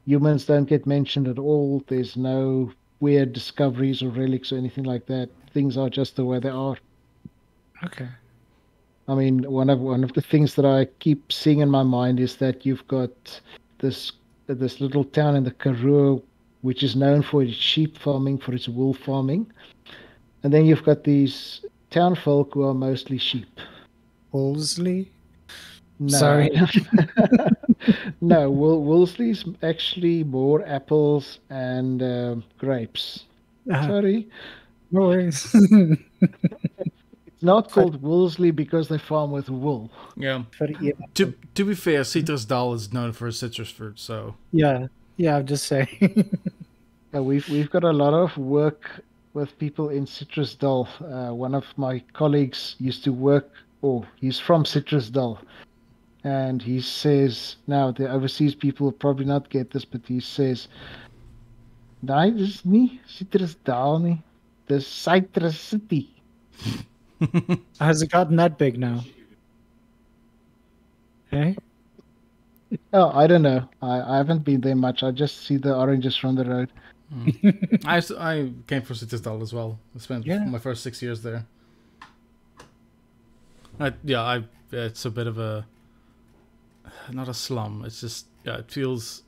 humans don't get mentioned at all. There's no weird discoveries or relics or anything like that. Things are just the way they are. Okay. I mean, one of one of the things that I keep seeing in my mind is that you've got this this little town in the Karoo, which is known for its sheep farming, for its wool farming, and then you've got these town folk who are mostly sheep. Wolseley. No. Sorry. no, Wool- Wolseley's actually more apples and um grapes. Ah, Sorry, no worries. it's not called Wolseley because they farm with wool. Yeah. But yeah, To to be fair, Citrus Dal is known for citrus fruit, so yeah, yeah. I'm just saying. Uh, we've we've got a lot of work with people in Citrus Dal. Uh, one of my colleagues used to work, or he's from Citrus Dal, and he says now the overseas people will probably not get this, but he says, "Nee, dis nie Citrus Dal nie. Dis Citrus City." Has it gotten that big now? Hey. Oh, I don't know. I, I haven't been there much. I just see the oranges from the road. Mm. I I came from Citrus Dal as well. I spent Yeah. my first six years there. I, yeah, I it's a bit of a not a slum. It's just yeah, it feels.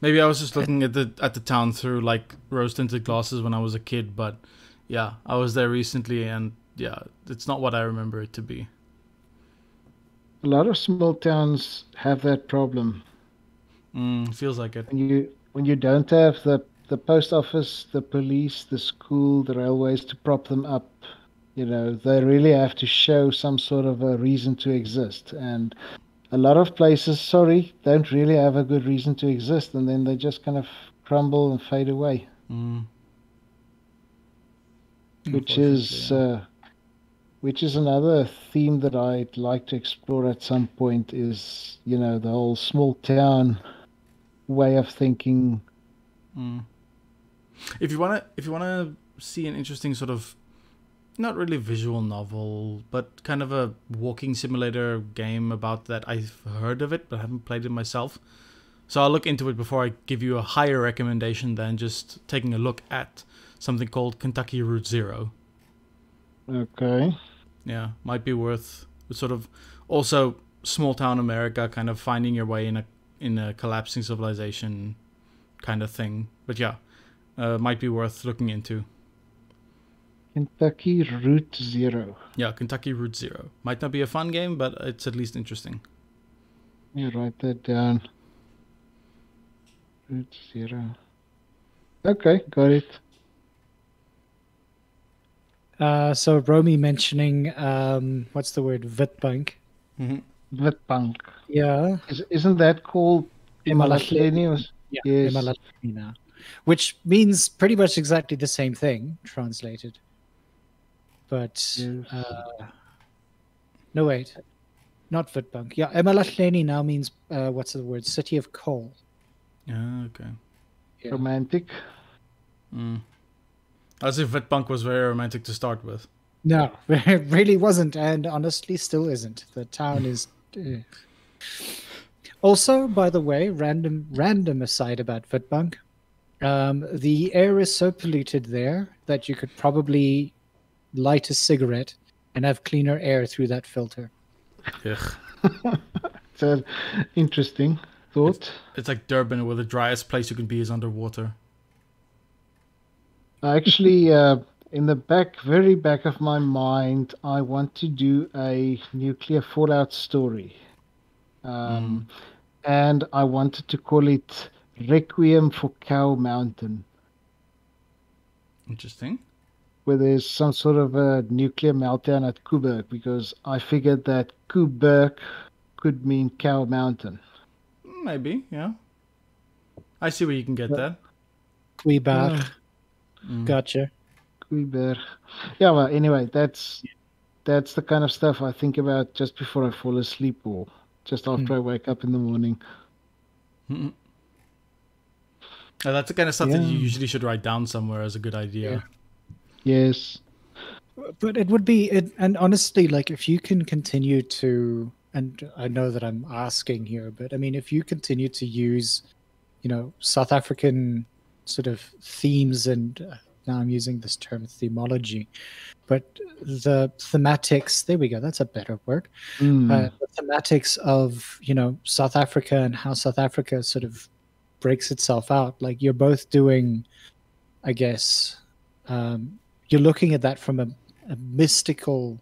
Maybe I was just looking at the at the town through like rose tinted glasses when I was a kid, but yeah, I was there recently, and yeah, it's not what I remember it to be. A lot of small towns have that problem. Mm, feels like it. when you when you don't have the the post office, the police, the school, the railways to prop them up, you know, they really have to show some sort of a reason to exist. And a lot of places, sorry, don't really have a good reason to exist, and then they just kind of crumble and fade away, Mm. which is uh, which is another theme that I'd like to explore at some point. Is you know the whole small town way of thinking. Mm. If you wanna, if you wanna see an interesting sort of, not really visual novel, but kind of a walking simulator game about that, I've heard of it, but haven't played it myself. So I'll look into it before I give you a higher recommendation than just taking a look at something called Kentucky Route Zero. Okay. Yeah, might be worth sort of also small town America, kind of finding your way in a in a collapsing civilization, kind of thing. But yeah, uh, might be worth looking into. Kentucky Route Zero. Yeah, Kentucky Route Zero might not be a fun game, but it's at least interesting. You write that down. Route Zero. Okay, got it. Uh, so Romy mentioning um, what's the word? Vitbank. Mm-hmm. Witbank. Yeah. Is, isn't that called Imalahleni. Imalahleni? Yeah. Yes. Imalahleni, Which means pretty much exactly the same thing translated. But uh, no wait, not Vitbank. Yeah, Imalahleni now means uh, what's the word? City of coal. Yeah, okay. Yeah. Romantic. Mm. As if Witbank was very romantic to start with. No, it really wasn't, and honestly, still isn't. The town is. eh. Also, by the way, random random aside about Vitbank, um, the air is so polluted there that you could probably light a cigarette and have cleaner air through that filter. Ugh. It's an interesting thought. It's like Durban, where the driest place you can be is underwater. Actually, uh, in the back, very back of my mind, I want to do a nuclear fallout story. Um, And I wanted to call it Requiem for Cow Mountain, Interesting. Where there's some sort of a nuclear meltdown at Kuberg, because I figured that Kuberg could mean Cow Mountain. Maybe, yeah. I see where you can get that. Quebec. Mm. Gotcha. Kuberg. Yeah, well, anyway, that's that's the kind of stuff I think about just before I fall asleep or just after I wake up in the morning. Mm-mm. Uh, that's the kind of stuff that you usually should write down somewhere as a good idea. Yes. But it would be, it, and honestly, like if you can continue to, and I know that I'm asking here, but I mean, if you continue to use, you know, South African sort of themes, and uh, now I'm using this term themology, but the thematics, there we go, that's a better word. Mm. uh, the thematics of you know South Africa and how South Africa sort of breaks itself out. Like you're both doing, I guess, um, you're looking at that from a, a mystical,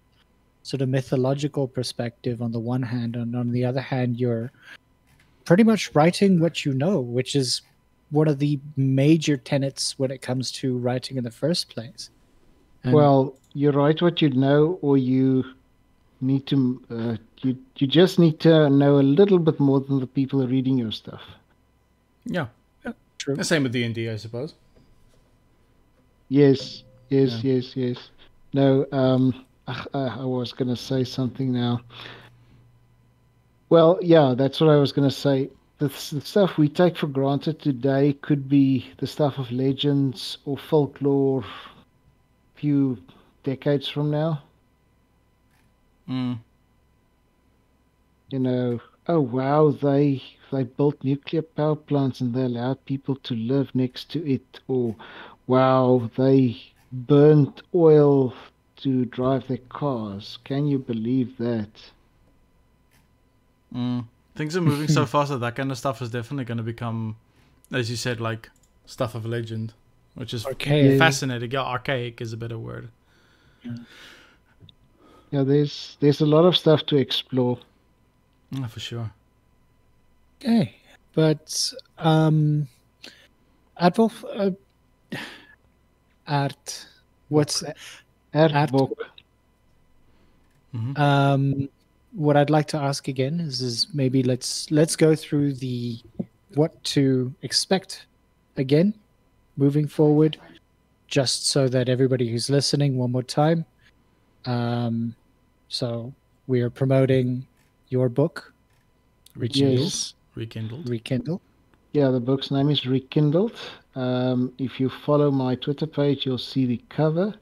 sort of mythological perspective on the one hand, and on the other hand, you're pretty much writing what you know, which is one of the major tenets when it comes to writing in the first place. And- well, you write what you know, or you need to. Uh, you you just need to know a little bit more than the people reading your stuff. Yeah. True. The same with D and D, I suppose. Yes, yes, yes, yes. No, um, uh, I was going to say something now. Well, yeah, that's what I was going to say. The, the stuff we take for granted today could be the stuff of legends or folklore a few decades from now. Mm. You know, oh wow, they they built nuclear power plants and they allowed people to live next to it, or wow, they burnt oil to drive their cars. Can you believe that? Mm. Things are moving so fast that that kind of stuff is definitely going to become, as you said, like stuff of legend, which is Archaic. fascinating. Yeah, archaic is a better word. Yeah, there's there's a lot of stuff to explore. Yeah, for sure. Okay, but um, Adolf, uh, Art, what's Aardbok. hmm um, what I'd like to ask again is is maybe let's let's go through the what to expect again moving forward, just so that everybody who's listening one more time. Um, so we are promoting your book, Rekindled. Yes. Rekindled. Rekindle. Yeah, the book's name is Rekindled. Um, if you follow my Twitter page, you'll see the cover.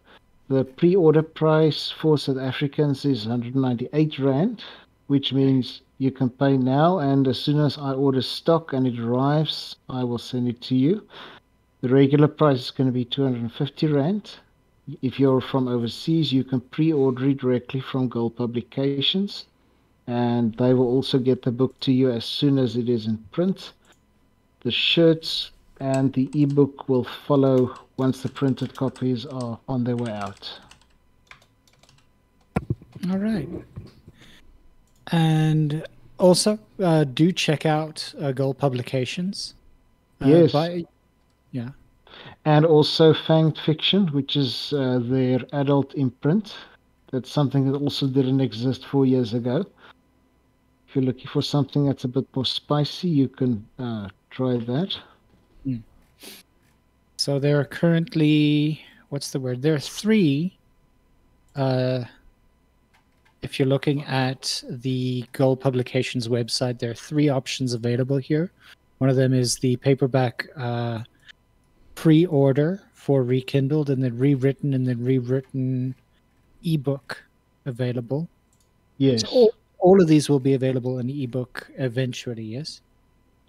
The pre-order price for South Africans is 198 rand, which means you can pay now, and as soon as I order stock and it arrives, I will send it to you. The regular price is going to be 250 rand. If you're from overseas, you can pre-order it directly from Gold Publications, and they will also get the book to you as soon as it is in print. The shirts and the ebook will follow once the printed copies are on their way out. All right. And also, uh, do check out uh, Gold Publications. Uh, Yes. By, yeah. And also Fanged Fiction, which is uh, their adult imprint. That's something that also didn't exist four years ago. If you're looking for something that's a bit more spicy, you can uh, try that. So there are currently, what's the word? There are three. Uh, if you're looking at the Gold Publications website, there are three options available here. One of them is the paperback uh, pre order for Rekindled and then rewritten and then rewritten ebook available. Yes. So all, all of these will be available in ebook eventually, yes?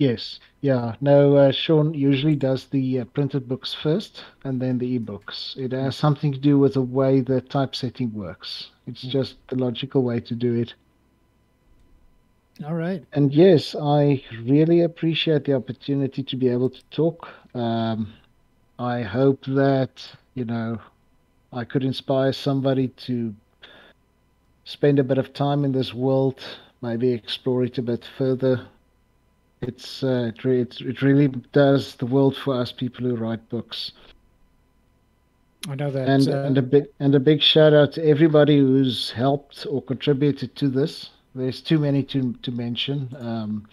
Yes, yeah. No, uh, Sean usually does the uh, printed books first and then the ebooks. It has something to do with the way the typesetting works. It's just the logical way to do it. All right. And yes, I really appreciate the opportunity to be able to talk. Um, I hope that, you know, I could inspire somebody to spend a bit of time in this world, maybe explore it a bit further, it's uh, it, re- it, it really does the world for us people who write books. I know that. And uh, and a big and a big shout out to everybody who's helped or contributed to this. There's too many to to mention. Um,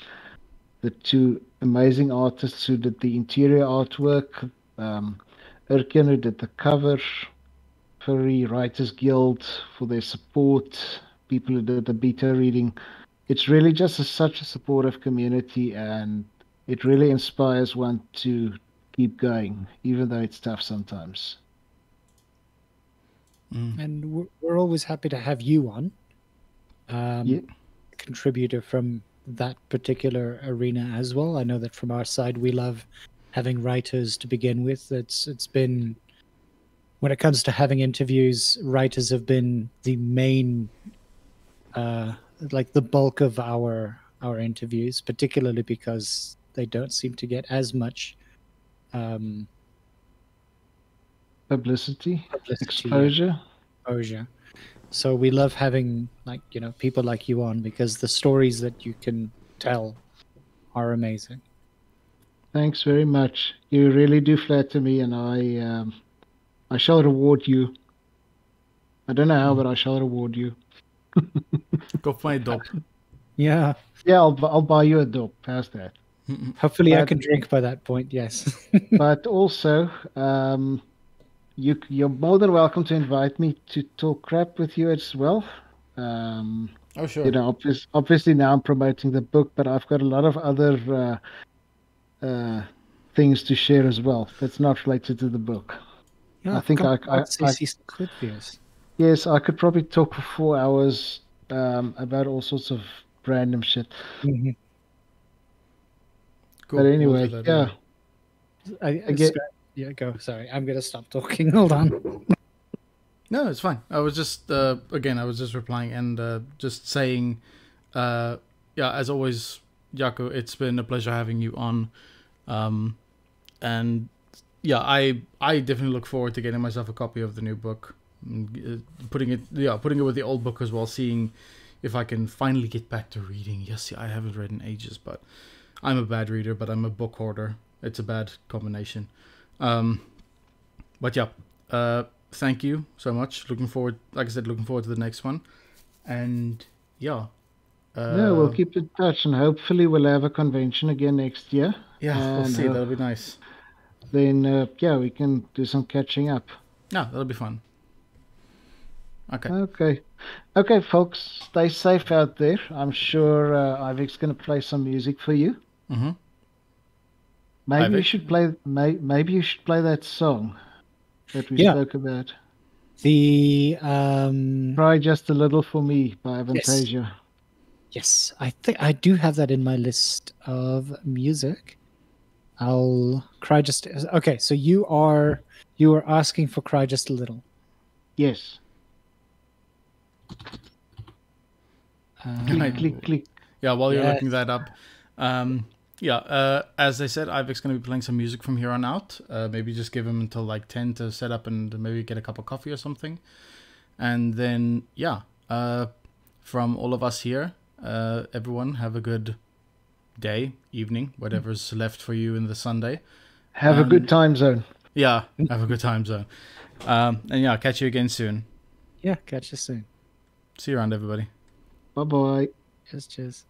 the two amazing artists who did the interior artwork, um, Erkin who did the cover, Furry Writers Guild for their support, people who did the beta reading it's really just a, such a supportive community and it really inspires one to keep going even though it's tough sometimes mm. and we're, we're, always happy to have you on um, yeah. contributor from that particular arena as well i know that from our side we love having writers to begin with it's it's been when it comes to having interviews writers have been the main uh, like the bulk of our our interviews, particularly because they don't seem to get as much um, publicity, publicity, exposure, exposure. So we love having like you know people like you on because the stories that you can tell are amazing. Thanks very much. You really do flatter me, and I um, I shall reward you. I don't know how, but I shall reward you. Go find dope. Yeah. Yeah, I'll, I'll buy you a dope. How's that? Hopefully, but, I can drink by that point. Yes. but also, um, you you're more than welcome to invite me to talk crap with you as well. Um, oh sure. You know, obviously, obviously now I'm promoting the book, but I've got a lot of other uh, uh, things to share as well that's not related to the book. Yeah, I think I, I, I, I Yes, I could probably talk for four hours um, about all sorts of random shit. Mm-hmm. Cool. But anyway, we'll yeah. I, I get, yeah, go. Sorry, I'm gonna stop talking. Hold on. No, it's fine. I was just uh, again, I was just replying and uh, just saying, uh, yeah, as always, Jaco, it's been a pleasure having you on, um, and yeah, I I definitely look forward to getting myself a copy of the new book. Uh, putting it yeah putting it with the old book as well seeing if i can finally get back to reading. Yes i haven't read in ages but i'm a bad reader but i'm a book hoarder. It's a bad combination. Um but yeah uh thank you so much. Looking forward like i said looking forward to the next one. And yeah uh, yeah we'll keep in touch and hopefully we'll have a convention again next year. Yeah and we'll see that'll be nice. then uh, yeah we can do some catching up. Yeah that'll be fun Okay. Okay. Okay, folks, stay safe out there. I'm sure uh, Ivic's going to play some music for you. Mm-hmm. Maybe Ivic. you should play. May, maybe you should play that song that we yeah. spoke about. The um. Cry just a little for me by Avantasia. Yes. yes, I think I do have that in my list of music. I'll cry just. Okay, so you are you are asking for cry just a little. Yes. Click, click, click. Yeah, while you're looking that up, um, yeah, uh, as I said, Ivic's going to be playing some music from here on out. Uh, maybe just give him until like 10 to set up and maybe get a cup of coffee or something. And then, yeah, uh, from all of us here, uh, everyone have a good day, evening, whatever's left for you in the Sunday. Have a good time zone. Yeah, have a good time zone. Um, and yeah, catch you again soon. Yeah, catch you soon. See you around, everybody. Bye bye. Cheers, cheers.